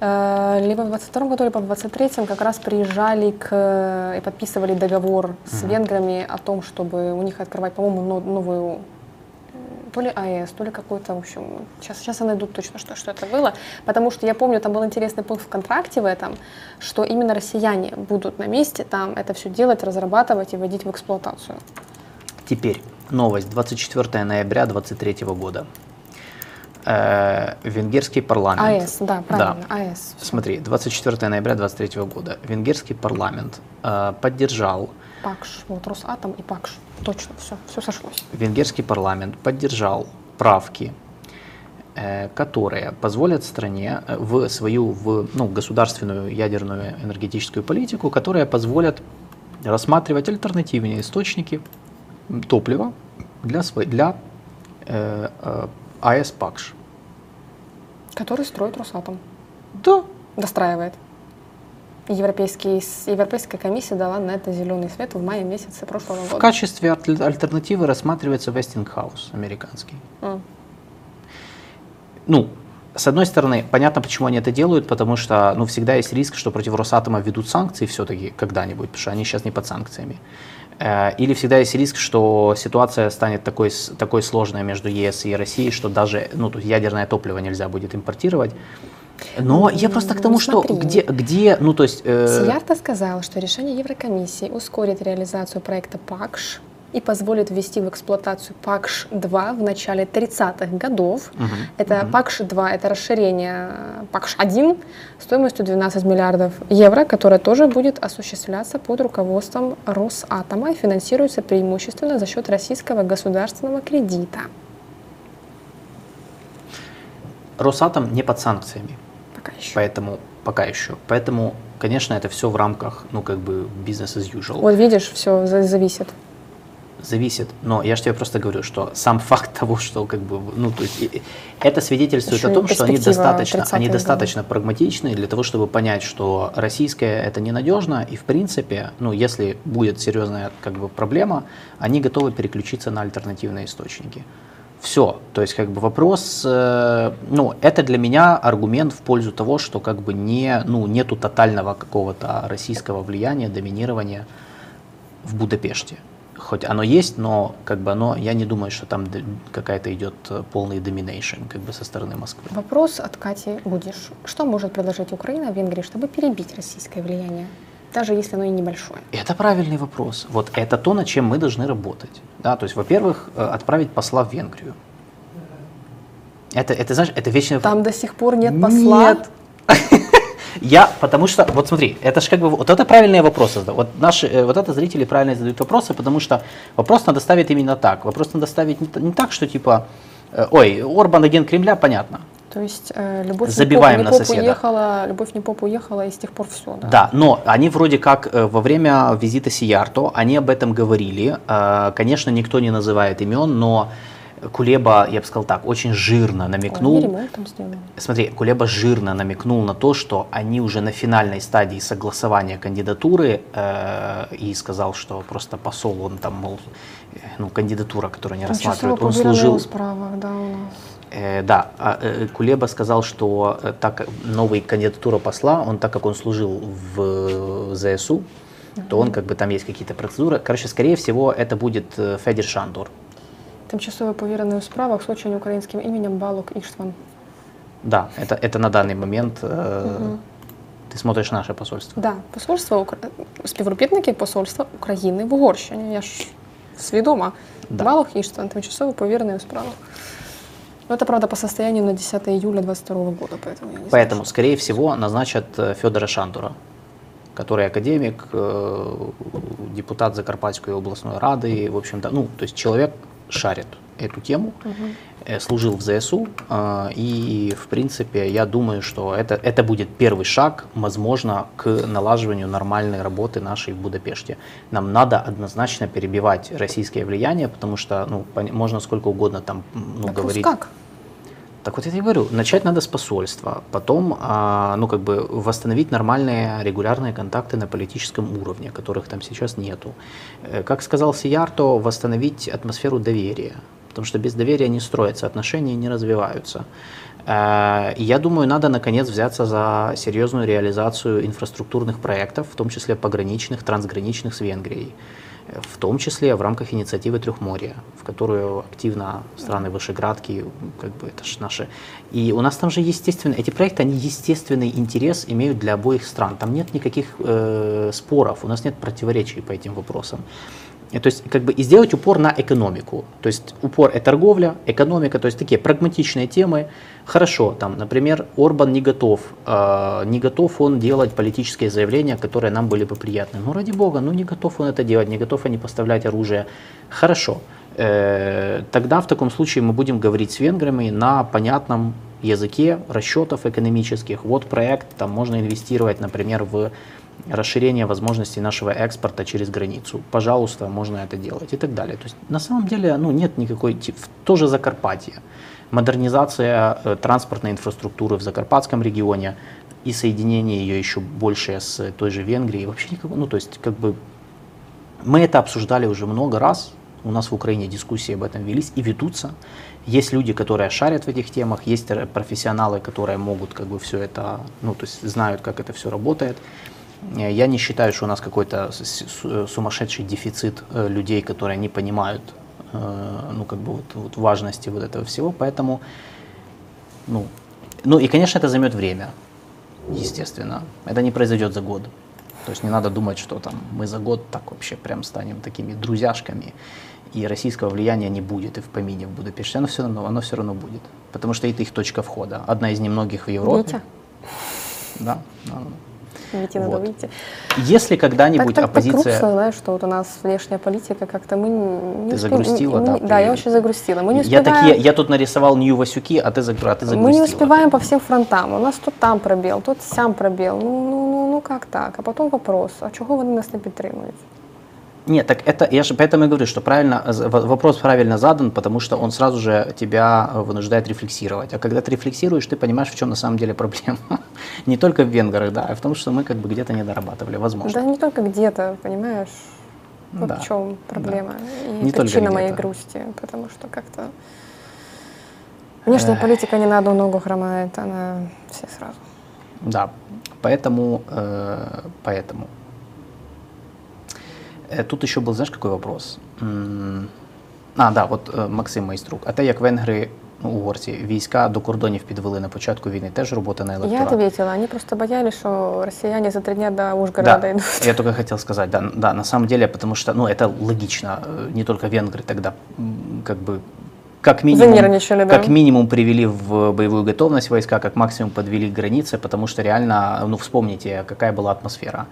э, либо в 22 году, либо в 23 как раз приезжали к и подписывали договор с венграми о том, чтобы у них открывать, по-моему, но- новую то ли АЭС, то ли какой-то, в общем, сейчас, сейчас я найду точно, что, что это было, потому что я помню, там был интересный пункт в контракте в этом, что именно россияне будут на месте там это все делать, разрабатывать и вводить в эксплуатацию. Теперь новость 24 ноября 2023 года. Э, венгерский парламент. АЭС, да, правильно, АЭС. всё. Смотри, 24 ноября 2023 года венгерский парламент э, поддержал ПАКШ, вот Росатом и ПАКШ. Точно, все, все сошлось. венгерский парламент поддержал правки, э, которые позволят стране э, в свою в, ну, государственную ядерную энергетическую политику, которые позволят рассматривать альтернативные источники топлива для, сво- для э, э, АЭС ПАКШ. Который строит Росатом, Да, достраивает. Европейский, Европейская комиссия дала на это зеленый свет в мае месяце прошлого в года. качестве аль- альтернативы рассматривается Westinghouse американский. М. ну, с одной стороны, понятно, почему они это делают, потому что, ну, всегда есть риск, что против Росатома введут санкции все-таки когда-нибудь, потому что они сейчас не под санкциями. Э, Или всегда есть риск, что ситуация станет такой, такой сложной между ЕС и Россией, что даже ну, есть ядерное топливо нельзя будет импортировать. Но я просто к тому, Ну, что смотри. где, где, ну, то есть... э, Сиярто сказал, что решение Еврокомиссии ускорит реализацию проекта ПАКШ и позволит ввести в эксплуатацию ПАКШ-2 в начале 30-х годов. мгм, Это мгм. ПАКШ-2, это расширение ПАКШ-1 стоимостью 12 миллиардов евро, которое тоже будет осуществляться под руководством Росатома и финансируется преимущественно за счет российского государственного кредита. Росатом не под санкциями. Пока еще. Поэтому пока еще. Поэтому, конечно, это все в рамках, ну, как бы, business as usual. Вот видишь, все зависит. зависит. Но я же тебе просто говорю, что сам [laughs] факт того, что как бы, ну, то есть, это свидетельствует Еще о том, что они достаточно, 30-е они достаточно прагматичны для того, чтобы понять, что российское это ненадежно, и в принципе, ну, если будет серьезная как бы проблема, они готовы переключиться на альтернативные источники. Все. То есть, как бы вопрос, э, ну, это для меня аргумент в пользу того, что как бы не, ну, нету тотального какого-то российского влияния, доминирования в Будапеште. Хоть оно есть, но как бы оно, я не думаю, что там какая-то идет э, полный доминейшн как бы со стороны Москвы. Вопрос от Кати Гудиш. Что может предложить Украина Венгрии, чтобы перебить российское влияние, даже если оно и небольшое? Это правильный вопрос. Вот это то, над чем мы должны работать. Да, то есть, во-первых, э, отправить посла в Венгрию. Это, это знаешь, это вечный. Там до сих пор нет посла. Нет. [laughs] Я, потому что, вот смотри, это же как бы, вот это правильные вопросы. Вот наши, э, вот это зрители правильно задают вопросы, потому что вопрос надо ставить именно так. Вопрос надо ставить не, не так, что типа, э, ой, Орбан агент Кремля, понятно. То есть э, любовь Забиваем не на поп, не поп соседа. уехала, любовь не поп уехала, и с тех пор все. Да. Да, но они вроде как э, во время визита Сиярто, они об этом говорили. Э, Конечно, никто не называет имен, но Кулеба, я бы сказал так, очень жирно Ой, намекнул. там сделали. Смотри, Кулеба жирно намекнул на то, что они уже на финальной стадии согласования кандидатуры э, и сказал, что просто посол, он там, мол, э, ну, кандидатура, которую они рассматривают, он служил... справа, да, у нас. Э, да, а, э, Кулеба сказал, что э, так как новый кандидатура посла, он так как он служил в э, ЗСУ, то он как бы там есть какие-то процедуры. Короче, скорее всего, это будет э, Федір Шандор. Тимчасово повірений у справах з очень українським іменем Балок Іштван. Да, это, это на данный момент э, ты смотришь наше посольство. Да, посольство Укра- співробітники посольства України в Угорщині. Я ж свідома. Да. Балок Іштван, тимчасово повірений у справах. Но это, правда, по состоянию на 10 июля 22 года, поэтому я не знаю. Поэтому, скорее всего, назначат э, Федора Шандора, который академик, э, депутат Закарпатской областной рады, в общем-то, ну, то есть человек шарит эту тему, э, служил в ЗСУ, э, и, в принципе, я думаю, что это, это будет первый шаг, возможно, к налаживанию нормальной работы нашей в Будапеште. Нам надо однозначно перебивать российское влияние, потому что, ну, можно сколько угодно там, ну, Вопрос говорить. как? Так вот я тебе говорю, начать надо с посольства, потом, а, ну как бы восстановить нормальные регулярные контакты на политическом уровне, которых там сейчас нету. Э, Как сказал Сиярто, восстановить атмосферу доверия, потому что без доверия не строятся отношения, не развиваются. Э, Я думаю, надо наконец взяться за серьезную реализацию инфраструктурных проектов, в том числе пограничных, трансграничных с Венгрией в том числе в рамках инициативы Трехморья, в которую активно страны Вышеградки, как бы это ж наши. И у нас там же естественно, эти проекты, они естественный интерес имеют для обоих стран. Там нет никаких э, споров, у нас нет противоречий по этим вопросам. Э, То есть, как бы и сделать упор на экономику. То есть упор и торговля, экономика, то есть такие прагматичные темы. Хорошо, там, например, Орбан не готов, э, не готов он делать политические заявления, которые нам были бы приятны. Ну, ради бога, ну не готов он это делать, не готов они поставлять оружие. Хорошо, Э, тогда в таком случае мы будем говорить с венграми на понятном языке расчетов экономических. Вот проект, там можно инвестировать, например, в расширение возможностей нашего экспорта через границу. Пожалуйста, можно это делать и так далее. То есть на самом деле ну, нет никакой, ти- в- тоже Закарпатье. Модернизация э, транспортной инфраструктуры в Закарпатском регионе и соединение ее еще больше с той же Венгрией. Вообще никакого, ну то есть как бы мы это обсуждали уже много раз. У нас в Украине дискуссии об этом велись и ведутся. Есть люди, которые шарят в этих темах, есть профессионалы, которые могут как бы все это, ну то есть знают, как это все работает. Э, Я не считаю, что у нас какой-то э, сумасшедший дефицит э, людей, которые не понимают, ну как бы вот, вот важности вот этого всего, поэтому, ну, ну и конечно это займет время, естественно, это не произойдет за год. То есть не надо думать, что там мы за год так вообще прям станем такими друзьяшками, и российского влияния не будет и в помине в Будапеште. Оно все равно, оно все равно будет. Потому что это их точка входа. Одна из немногих в Европе. Витя, Да, да, да. Вите надо Вот. выйти. Если когда-нибудь так, так, так оппозиция... грустно, знаешь, что вот у нас внешняя политика как-то мы не Ты успе- загрустила, мы- да, мы- Да, ты- я очень загрустила. Мы не я, успеваем, такие, я тут нарисовал Нью Васюки, а ты, заг- а ты загрустила. мы не успеваем по всем фронтам. У нас тут там пробел, тут сям пробел. Ну, ну, ну, ну как так? А потом вопрос, а чого вони нас не підтримують? Нет, так это, я же поэтому и говорю, что правильно, в- вопрос правильно задан, потому что он сразу же тебя э, вынуждает рефлексировать. А когда ты рефлексируешь, ты понимаешь, в чем на самом деле проблема. [laughs] Не только в венграх, да, а в том, что мы как бы где-то не дорабатывали, возможно. Да не только где-то, понимаешь? Вот Да. в чем проблема и Не причина моей грусти, потому что как-то внешняя политика не на одну ногу хромает, она все сразу. Да, поэтому, э, поэтому. Э, Тут еще был, знаешь, какой вопрос? М, А, да, от е, Максим Майструк. А те, як венгри, ну, угорці, війська до кордонів підвели на початку війни, теж робота на Я електорат? ответила, они просто боялись, что россияне за три дня до Ужгорода Да, дойдут. я только хотел сказать, да, да, на самом деле, потому что, ну, это логично, э, не только венгры тогда, м, как бы, как минимум, Занервничали, да. как минимум привели в боевую готовность войска, как максимум подвели к границе, потому что реально, ну, вспомните, какая была атмосфера.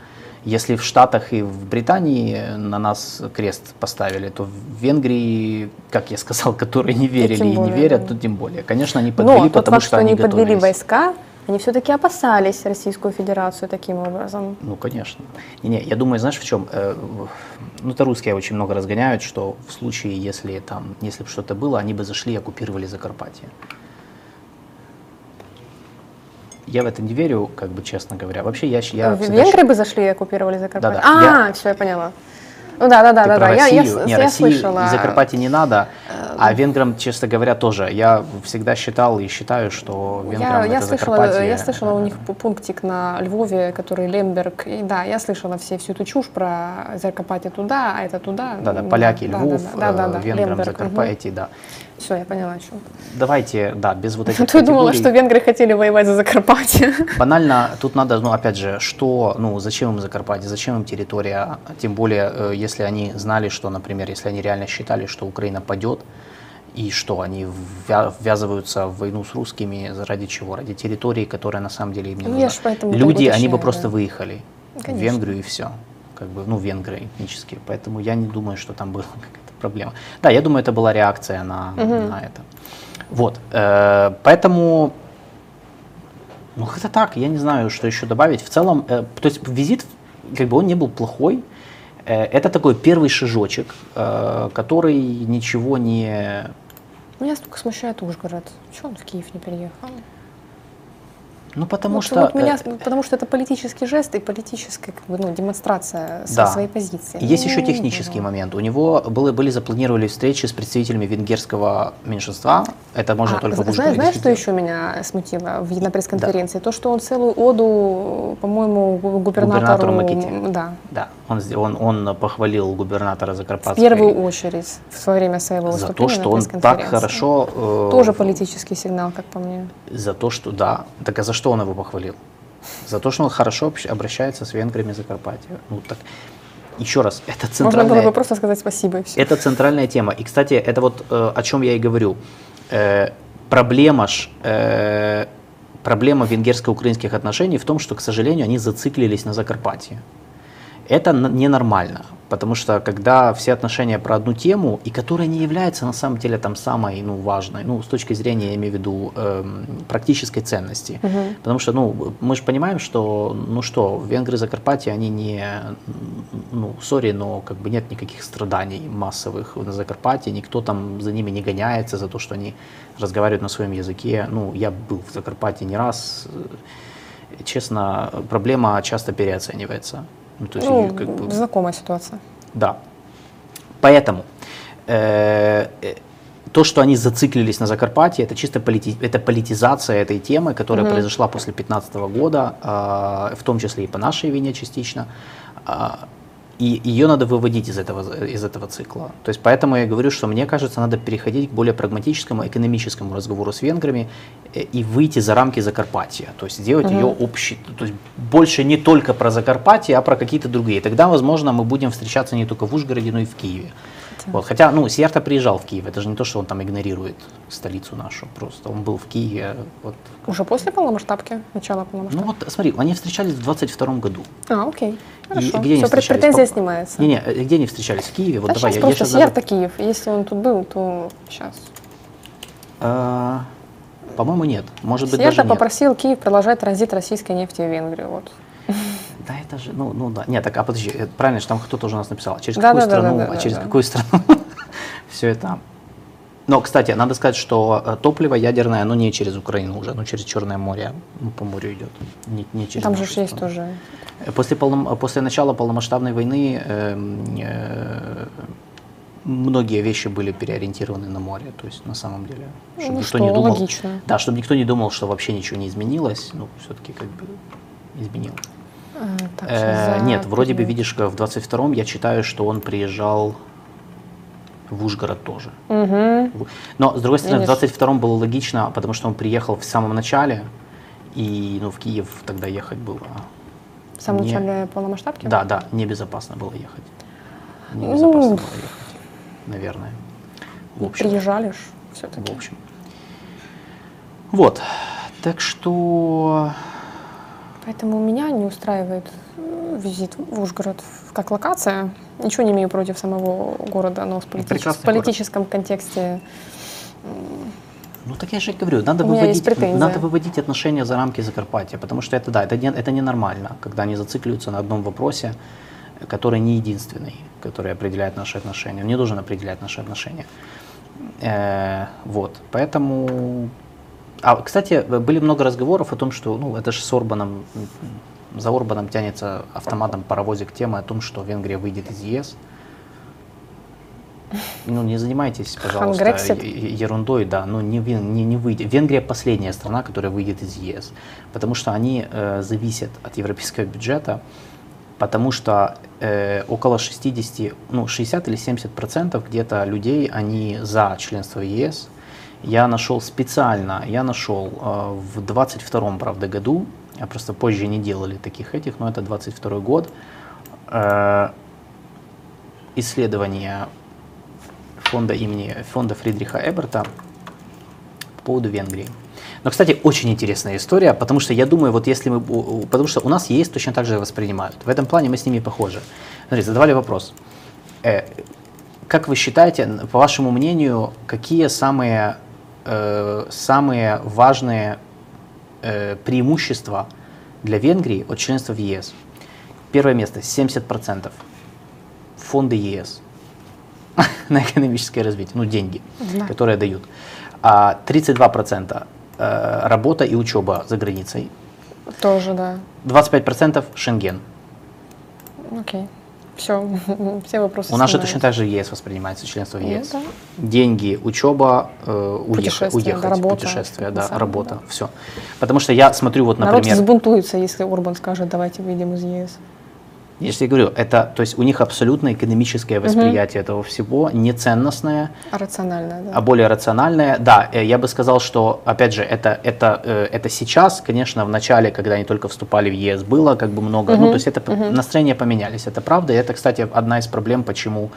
Если в Штатах и в Британии на нас крест поставили, то в Венгрии, как я сказал, [laughs] которые не верили тем и не верят, да. то тем более. Конечно, они подвели, Но тот потому факт, что что они подвели готовились. войска, они все-таки опасались Российскую Федерацию таким образом. Ну, конечно. Не, не, я думаю, знаешь, в чем? Э, ну, это русские очень много разгоняют, что в случае, если там, если бы что-то было, они бы зашли и оккупировали Закарпатье. Я в это не верю, как бы честно говоря. Вообще, я, я В- всегда Венгры бы зашли и оккупировали Закарпатье? Да-да, А, я- все, я поняла. Ну да, да, да, да, да. Я, я, не, я Россию слышала. Закарпатье не надо, а венграм, честно говоря, тоже. Я всегда считал и считаю, что венграм Я, я, это слышала, Закарпатье, я слышала у них пу- пунктик на Львове, который Лемберг. И да, я слышала все, всю эту чушь про Закарпатье туда, а это туда. Да-да, Ну, поляки, да, Львов, да, да, да, да, э, венграм Лемберг, Закарпатье, да. Все, я поняла, о чем. Давайте, да, без вот [laughs] этих А я думала, что венгры хотели воевать за Закарпатье. [laughs] Банально, тут надо, ну, опять же, что, ну, зачем им Закарпатье, зачем им территория, тем более, э, если они знали, что, например, если они реально считали, что Украина падет, и что они ввя- ввязываются в войну с русскими, ради чего? Ради территории, которая на самом деле им не Ну, нужна. так Люди, они бы просто да. выехали в Конечно. Венгрию и все. Как бы, ну, венгры этнические. Поэтому я не думаю, что там была [laughs] проблема. Да, я думаю, это была реакция на, на это. Вот. э, поэтому ну, это так, я не знаю, что еще добавить. В целом, э, то есть визит, как бы он не был плохой. Э, это такой первый шажочек, э, который ничего не... Меня столько смущает Ужгород. Чего он в Киев не переехал? Ну, потому Вот- что... вот меня, э, потому что это политический жест и политическая как бы, ну, демонстрация Да. своей позиции. Есть Ну, еще технический момент. У него были, были запланировали встречи с представителями венгерского меньшинства. Это можно А, только в знаешь, знаешь, что еще меня смутило в, на пресс-конференции? То, что он целую оду, по-моему, гу- губернатору... Губернатору Маките. Да, Да, он, он, он похвалил губернатора в Закарпатской первую очередь в свое время своего за выступления то, что он так хорошо... э, Тоже политический сигнал, как по мне. За то, что да. Так а за что он его похвалил? За то, что он хорошо обращается с венграми Закарпатья. Ну так, еще раз, это Можно было центральная, бы просто сказать спасибо все. это центральная тема. И, кстати, это вот э, о чем я и говорю. Э, проблема ж, э, проблема венгерско-украинских отношений в том, что, к сожалению, они зациклились на Закарпатье. Это ненормально, потому что когда все отношения про одну тему, и которая не является на самом деле там самой ну, важной, ну, с точки зрения, я имею в виду, эм, практической ценности. Мгм. Потому что, ну, мы же понимаем, что, ну что, венгры Закарпатья, они не, ну, сори, но как бы нет никаких страданий массовых на Закарпатье, никто там за ними не гоняется за то, что они разговаривают на своем языке. Ну, я был в Закарпатье не раз, честно, проблема часто переоценивается. Ну, то есть, Ну, как бы- знакомая ситуация. да. Поэтому э, э, то, что они зациклились на Закарпатье, это чисто полити- это политизация этой темы, которая Мгм. произошла после 2015 года, а, в том числе и по нашей вине частично. А, и ее надо выводить из этого, из этого цикла. То есть поэтому я говорю, что мне кажется, надо переходить к более прагматическому, экономическому разговору с венграми э, и выйти за рамки Закарпатья. То есть сделать Мгм. ее общей, то есть больше не только про Закарпатье, а про какие-то другие. Тогда, возможно, мы будем встречаться не только в Ужгороде, но и в Киеве. Вот. Хотя, ну, Сиерта приезжал в Киев, это же не то, что он там игнорирует столицу нашу, просто он был в Киеве. Вот. Уже после полномасштабки, начала Ну полномасштабки? вот, смотри, они встречались в 22 году. А, окей. Хорошо. где они Все, встречались? претензия По- снимается. Не-не, э, где они встречались? В Киеве? Вот Да давай, сейчас я, я просто щас даже- Сьерта Киев. Если он тут был, то сейчас. А, по-моему, нет. Может быть, Сьерта даже нет. попросил Киев продолжать транзит российской нефти в Венгрию. Вот. Да, это же, ну, ну да. Нет, так, а подожди, правильно, что там кто-то уже нас написал. А Через Да, какую да, страну, да, да, а через да. какую страну [laughs] все это. Но, кстати, надо сказать, что э, топливо ядерное, оно не через Украину уже, оно через Черное море, ну, по морю идет, не, не через Там же есть тоже. После, полном- после начала полномасштабной войны эм, э, многие вещи были переориентированы на море, то есть на самом деле, чтобы Ну никто что, не думал, логично. да, чтобы никто не думал, что вообще ничего не изменилось, ну все-таки как бы изменилось. Так, Э, щас нет, вроде бы видишь, в 22-м я читаю, что он приезжал в Ужгород тоже. В- Но, с другой стороны, Видишь. в 22-м было логично, потому что он приехал в самом начале, и ну, в Киев тогда ехать было В самом не- начале полномасштабки? Да, да, небезопасно было ехать. Ну, Небезопасно было ехать, наверное. В общем, Приезжали ж в все-таки. общем. Вот. Так что Поэтому меня не устраивает э, визит в Ужгород как локация. Ничего не имею против самого города, но в, политич- прекрасный в политическом контексте Ну так я же говорю, надо выводить, надо выводить отношения за рамки Закарпатья, потому что это да, это, не, это ненормально, когда они зацикливаются на одном вопросе, который не единственный, который определяет наши отношения. Он не должен определять наши отношения. Э, вот, поэтому... А, кстати, были много разговоров о том, что, ну, это же с Орбаном, за Орбаном тянется автоматом паровозик темы о том, что Венгрия выйдет из ЕС. Ну, не занимайтесь, пожалуйста, ерундой, да, ну, не, не, не выйдет. Венгрия последняя страна, которая выйдет из ЕС, потому что они э, зависят от европейского бюджета, потому что э, около 60, ну, 60 или 70 процентов где-то людей, они за членство в ЕС. Я нашел специально, я нашел э, в 22 правда, году, а просто позже не делали таких этих, но это 22 год, э, исследование фонда имени фонда Фридриха Эберта по поводу Венгрии. Но, кстати, очень интересная история, потому что я думаю, вот если мы, потому что у нас есть точно так же воспринимают. В этом плане мы с ними похожи. Смотрите, задавали вопрос. Э, как вы считаете, по вашему мнению, какие самые, э, самые важные э, преимущества для Венгрии от членства в ЕС? Первое место 70% фонды ЕС [laughs] на экономическое развитие, ну деньги, Да. которые дают. А 32% э, работа и учеба за границей, тоже, да. 25% Шенген. Окей. Все, [laughs] все вопросы У нас же точно так же ЕС воспринимается, членство в Ну ЕС. да. Деньги, учеба, э, уехать, да, работа, путешествия, да, самом- работа, да. все. Потому что я смотрю вот, Народ например, взбунтуется, если Орбан скажет, давайте выйдем из ЕС. Я же говорю, это, то есть у них абсолютно экономическое восприятие этого всего, не ценностное, А рационально, да. а более рациональное. Да, э, я бы сказал, что, опять же, это, это, э, это сейчас, конечно, в начале, когда они только вступали в ЕС, было как бы много, ну, то есть это п- настроения поменялись, это правда, и это, кстати, одна из проблем, почему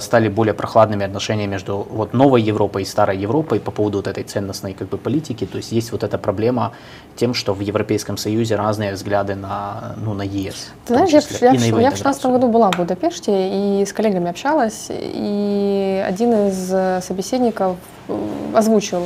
стали более прохладными отношения между вот новой Европой и старой Европой по поводу вот этой ценностной как бы политики, то есть есть вот эта проблема тем, что в Европейском Союзе разные взгляды на, ну, на ЕС. в Ты том знаешь, я, числе, я, и на в- его я в 2016 интеграцию. году была в Будапеште и с коллегами общалась, и один из э, собеседников э, озвучил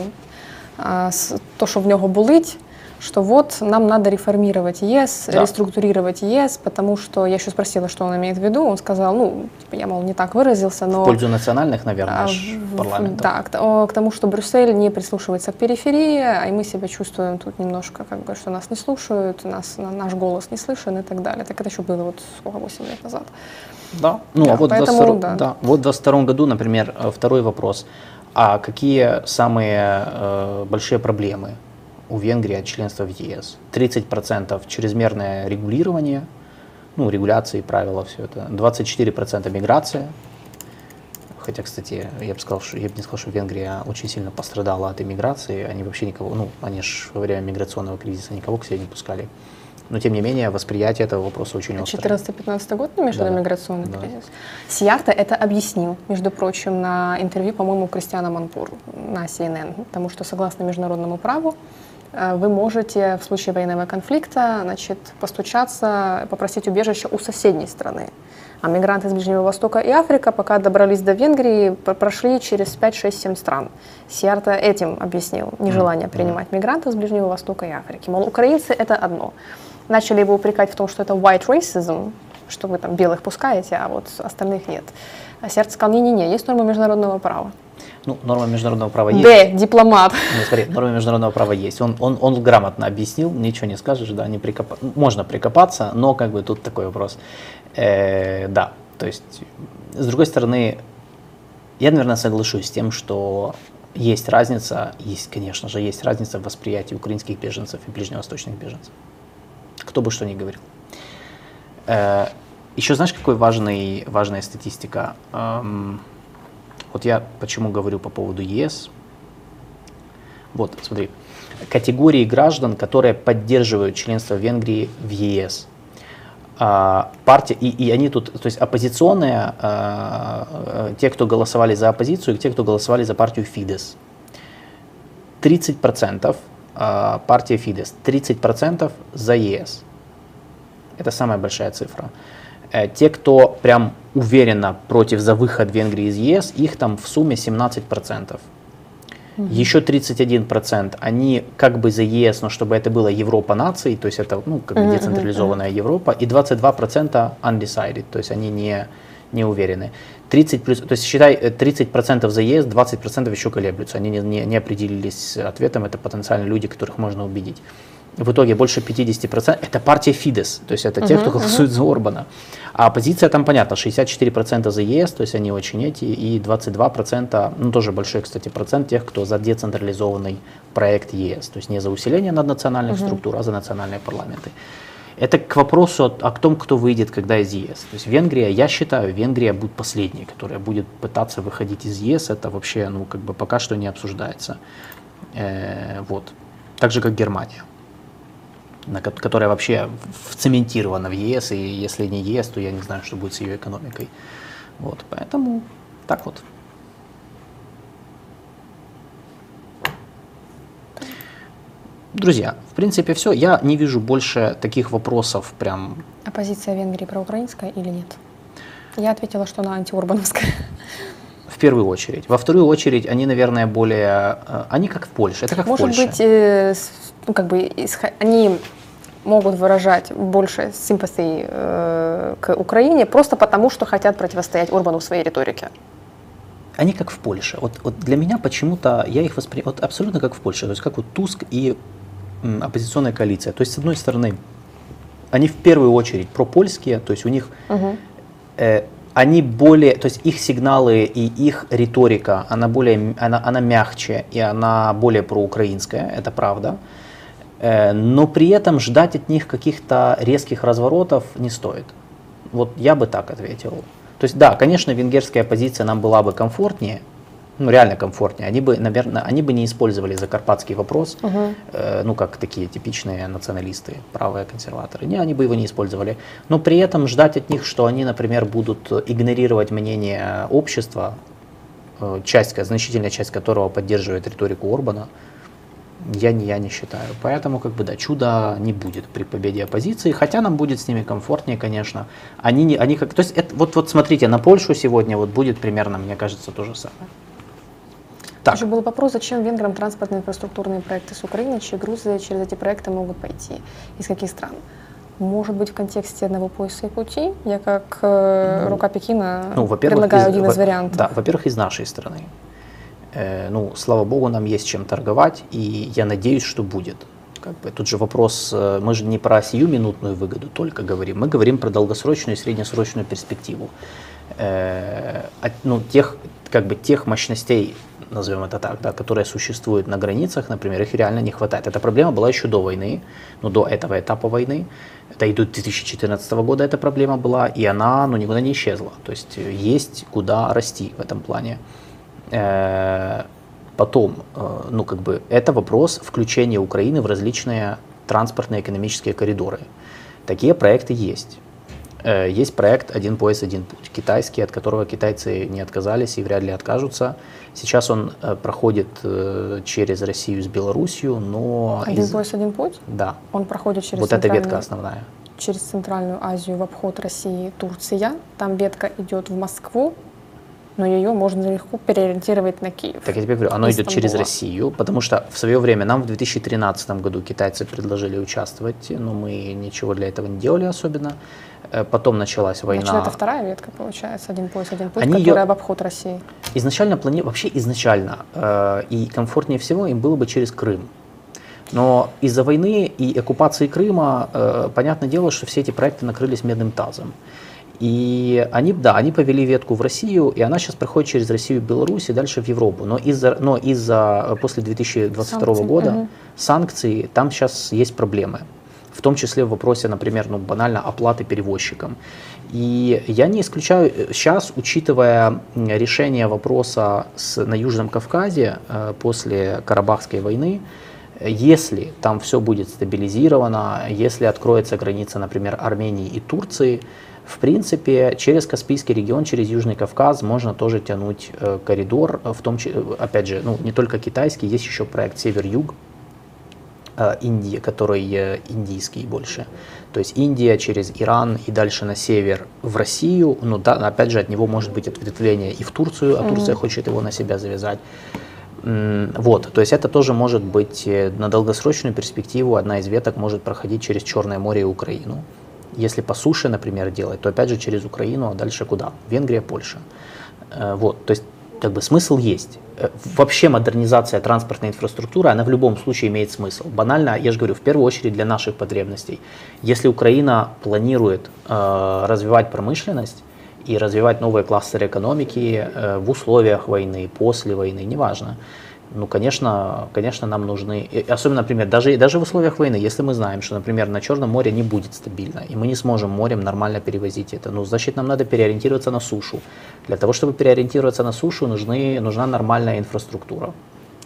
а, с- то, що в нього болить, Что вот нам надо реформировать ЕС, Да. реструктурировать ЕС, потому что я еще спросила, что он имеет в виду, он сказал, ну, типа, я, мол, не так выразился, но... В пользу национальных, наверное, А, парламентов. Да, к, к тому, что Брюссель не прислушивается к периферии, а и мы себя чувствуем тут немножко, как бы, что нас не слушают, нас, на- наш голос не слышен и так далее. Так это еще было вот сколько, 8 лет назад. Да. Ну, Да, а вот, в поэтому 22, да. да, вот в 22 году, например, э, второй вопрос. А какие самые э, большие проблемы у Венгрии от членства в ЕС? 30% чрезмерное регулирование, ну, регуляции, правила, все это. 24% миграция. Хотя, кстати, я бы сказал, что я бы не сказал, что Венгрия очень сильно пострадала от иммиграции. Они вообще никого, ну, они же во время миграционного кризиса никого к себе не пускали. Но, тем не менее, восприятие этого вопроса очень острое. 14-15 год, ну, между Да. миграционный Да. кризис. Сиарта это объяснил, между прочим, на интервью, по-моему, Кристиана Манпуру на CNN, потому что, согласно международному праву, вы можете в случае военного конфликта значит, постучаться, попросить убежище у соседней страны. А мигранты из Ближнего Востока и Африка, пока добрались до Венгрии, пр- прошли через 5, 6, 7 стран. Сиарта этим объяснил нежелание принимать мигрантов из Ближнего Востока и Африки. Мол, украинцы — это одно. начали его упрекать в том, что это white racism, что вы там белых пускаете, а вот остальных нет. А сердце сказал, не-не-не, есть нормы международного права. Ну, норма международного права есть. Д, дипломат. Ну, смотри, норма международного права есть. Он, он, он грамотно объяснил, ничего не скажешь, да, не прикопа... можно прикопаться, но как бы тут такой вопрос. Э, да, то есть, с другой стороны, я, наверное, соглашусь с тем, что есть разница, есть, конечно же, есть разница в восприятии украинских беженцев и ближневосточных беженцев. Кто бы что ни говорил. Э, еще знаешь, какой важный, важная статистика? Эм, вот я почему говорю по поводу ЕС. Вот, смотри, категории граждан, которые поддерживают членство Венгрии в ЕС. А, партия, и, и они тут, то есть оппозиционные, а, а, те, кто голосовали за оппозицию, и те, кто голосовали за партию Фидес. 30% а, партия Фидес, 30% за ЕС. Это самая большая цифра. Э, те, кто прям уверенно против за выход Венгрии из ЕС, их там в сумме 17%. Угу. Еще 31% они как бы за ЕС, но чтобы это была Европа наций, то есть это ну, как бы децентрализованная uh-huh, Европа, и 22% undecided, то есть они не, не уверены. 30 плюс, то есть считай 30% за ЕС, 20% еще колеблются, они не, не, не определились с ответом, это потенциально люди, которых можно убедить в итоге больше 50%, это партия Фидес, то есть это те, uh-huh, кто голосует uh-huh. за Орбана. А оппозиция там понятно, 64% за ЕС, то есть они очень эти, и 22%, ну тоже большой, кстати, процент тех, кто за децентрализованный проект ЕС, то есть не за усиление наднациональных uh-huh. структур, а за национальные парламенты. Это к вопросу о, о том, кто выйдет когда из ЕС. То есть Венгрия, я считаю, Венгрия будет последней, которая будет пытаться выходить из ЕС. Это вообще, ну, как бы пока что не обсуждается. Э, вот. Так же, как Германия которая вообще вцементирована в ЕС, и если не ЕС, то я не знаю, что будет с ее экономикой. Вот, поэтому так вот. Друзья, в принципе, все. Я не вижу больше таких вопросов прям. Оппозиция Венгрии проукраинская или нет? Я ответила, что она антиурбановская. Первую очередь. Во вторую очередь, они, наверное, более... Э, они как в Польше. Это как Может в Польше. быть, э, ну, как бы, они могут выражать больше симпатии э, к Украине просто потому, что хотят противостоять Орбану в своей риторике. Они как в Польше. Вот, вот для меня почему-то я их воспринимаю вот абсолютно как в Польше. То есть как вот Туск и м, оппозиционная коалиция. То есть с одной стороны они в первую очередь пропольские, то есть у них угу. э, они более, то есть их сигналы и их риторика, она более, она, она мягче и она более проукраинская, это правда. Э, но при этом ждать от них каких-то резких разворотов не стоит. Вот я бы так ответил. То есть да, конечно, венгерская позиция нам была бы комфортнее, ну реально комфортнее. Они бы, наверное, они бы не использовали закарпатский вопрос, угу. э, ну как такие типичные националисты, правые консерваторы. Не, они бы его не использовали. Но при этом ждать от них, что они, например, будут игнорировать мнение общества, э, часть, значительная часть которого поддерживает риторику Орбана, я не, я не считаю. Поэтому, как бы, да, чуда не будет при победе оппозиции, хотя нам будет с ними комфортнее, конечно. Они, не, они как, то есть, это, вот, вот смотрите, на Польшу сегодня вот будет примерно, мне кажется, то же самое. Так. Еще был вопрос, зачем венграм транспортные инфраструктурные проекты с Украины, чьи грузы через эти проекты могут пойти, из каких стран? Может быть, в контексте одного пояса и пути? Я как э, ну, рука Пекина ну, предлагаю из, один из вариантов. Да, во-первых, из нашей страны. Э, ну, слава богу, нам есть чем торговать, и я надеюсь, что будет. Как бы, тут же вопрос, э, мы же не про сиюминутную выгоду только говорим, мы говорим про долгосрочную и среднесрочную перспективу. Э, ну, тех, как бы, тех мощностей, назовем это так, да, которые существуют на границах, например, их реально не хватает. Эта проблема была еще до войны, ну, до этого этапа войны. Это и до 2014 года эта проблема была, и она ну, никуда не исчезла. То есть есть куда расти в этом плане. Э, потом, э, ну как бы, это вопрос включения Украины в различные транспортные экономические коридоры. Такие проекты есть. Э, есть проект «Один пояс, один путь», китайский, от которого китайцы не отказались и вряд ли откажутся. Сейчас он проходит через Россию с Белоруссией, но... «Один из... пояс, один путь»? Да. Он проходит через Вот эта ветка основная. Через Центральную Азию в обход России, Турция. Там ветка идет в Москву, но ее можно легко переориентировать на Киев. Так я тебе говорю, оно идет через. Россию, потому что в свое время нам в 2013 году китайцы предложили участвовать, но мы ничего для этого не делали особенно. Э, Потом началась война. Значит, это вторая ветка, получается, один пояс, один путь, Они которая её- в обход России. Изначально плани... вообще изначально э, и комфортнее всего им было бы через Крым. Но из-за войны и оккупации Крыма, э, понятное дело, что все эти проекты накрылись медным тазом. И они, да, они повели ветку в Россию, и она сейчас проходит через Россию, Беларусь и дальше в Европу. Но из-за, но из-за э, после 2022 Санкций, года мгм. санкций, там сейчас есть проблемы. В том числе в вопросе, например, ну, банально оплаты перевозчикам. И я не исключаю сейчас, учитывая м, решение вопроса с, на Южном Кавказе э, после Карабахской войны, э, если там все будет стабилизировано, если откроется граница, например, Армении и Турции, в принципе, через Каспийский регион, через Южный Кавказ можно тоже тянуть э, коридор, в том числе, опять же, ну, не только китайский, есть еще проект Север-Юг, э, Индии, который э, индийский больше. То есть Индия через Иран и дальше на север в Россию. Ну да, опять же, от него может быть ответвление и в Турцию, а Турция хочет его на себя завязать. Вот, то есть это тоже может быть на долгосрочную перспективу одна из веток может проходить через Черное море и Украину. Если по суше, например, делать, то опять же через Украину, а дальше куда? Венгрия, Польша. Э, Вот, то есть как бы смысл есть. Э, Вообще модернизация транспортной инфраструктуры, она в любом случае имеет смысл. Банально, я же говорю, в первую очередь для наших потребностей. Если Украина планирует э, развивать промышленность и развивать новые кластеры экономики э, в условиях войны, после войны, неважно, ну, конечно, конечно, нам нужны, особенно, например, даже, даже в условиях войны, если мы знаем, что, например, на Черном море не будет стабильно, и мы не сможем морем нормально перевозить это, ну, значит, нам надо переориентироваться на сушу. Для того, чтобы переориентироваться на сушу, нужны, нужна нормальная инфраструктура.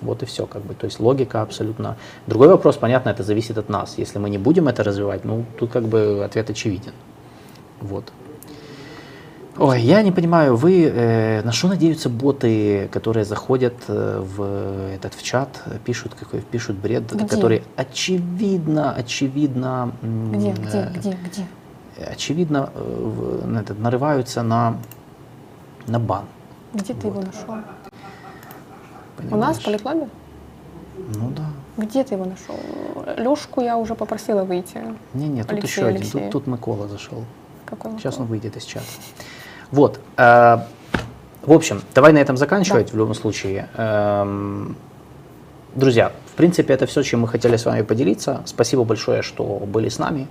Вот и все, как бы. То есть логика абсолютно. Другой вопрос, понятно, это зависит от нас. Если мы не будем это развивать, ну, тут как бы ответ очевиден. Вот. Ой, я не понимаю, вы э, на что надеются боты, которые заходят э, в этот в чат, пишут какой пишут бред, Где? который очевидно, очевидно, Где, где, э, где, где? очевидно э, этот, нарываются на на бан. Где ты его нашел? У понимаешь? нас в поликлабе? Ну да. Где ты его нашел? Лешку я уже попросила выйти. Не, не, тут еще один. Тут, тут Микола зашел. Какой Сейчас он выйдет из чата. Вот. э, в общем, давай на этом заканчивать в любом случае. Эм, друзья, в принципе, это все, чем мы хотели с вами поделиться. Спасибо большое, что были с нами.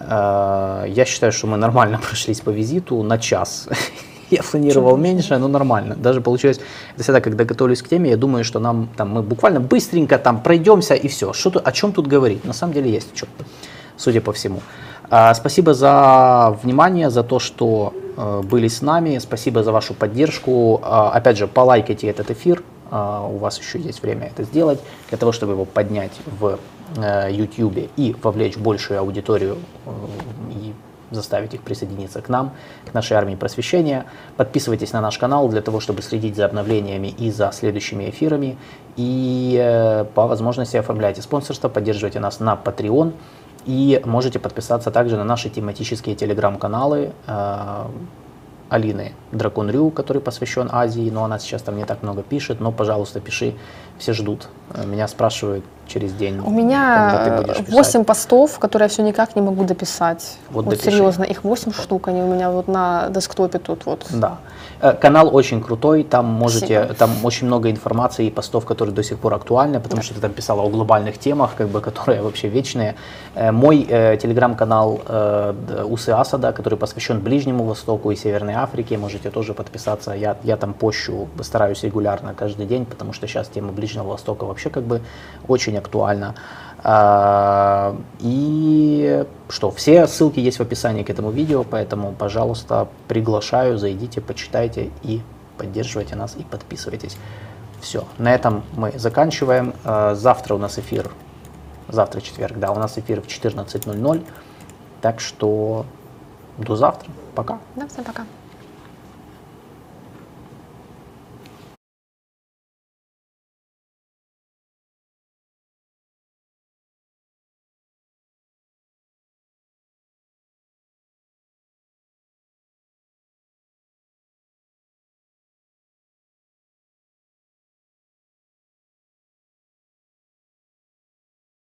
Э, я считаю, что мы нормально [laughs] прошлись по визиту на час. [laughs] Я планировал меньше, но нормально. Даже получилось, это всегда, когда готовлюсь к теме, я думаю, что нам там мы буквально быстренько там пройдемся и все. Что, тут- о чем тут говорить? На самом деле есть о чем, судя по всему. А, Спасибо за внимание, за то, что э, были с нами. Спасибо за вашу поддержку. А, Опять же, полайкайте этот эфир. А, У вас еще есть время это сделать, для того, чтобы его поднять в э, YouTube и вовлечь большую аудиторию э, и заставить их присоединиться к нам, к нашей армии просвещения. Подписывайтесь на наш канал для того, чтобы следить за обновлениями и за следующими эфирами. И э, по возможности оформляйте спонсорство, поддерживайте нас на Patreon. И можете подписаться также на наши тематические телеграм-каналы э, Алины Дракон.рю, который посвящен Азии, но она сейчас там не так много пишет, но, пожалуйста, пиши, все ждут. Э, Меня спрашивают через день, У меня будешь писать. 8 постов, которые я все никак не могу дописать. Вот Вот, допиши. серьезно, их 8 штук, они у меня вот на десктопе тут вот. Да. Э, Канал очень крутой, там можете, Спасибо. там очень много информации и постов, которые до сих пор актуальны, потому что ты там писала о глобальных темах, как бы, [laughs] которые вообще вечные. Э, Мой э, телеграм-канал э, Усы Асада, который посвящен Ближнему Востоку и Северной Африке, можете тоже подписаться. Я, я там пощу, стараюсь регулярно каждый день, потому что сейчас тема Ближнего Востока вообще как бы очень актуальна. А, И что, все ссылки есть в описании к этому видео, поэтому, пожалуйста, приглашаю, зайдите, почитайте и поддерживайте нас и подписывайтесь. Все, на этом мы заканчиваем. А, Завтра у нас эфир, завтра четверг, да, у нас эфир в 14.00, так что до завтра, пока. Да, всем пока.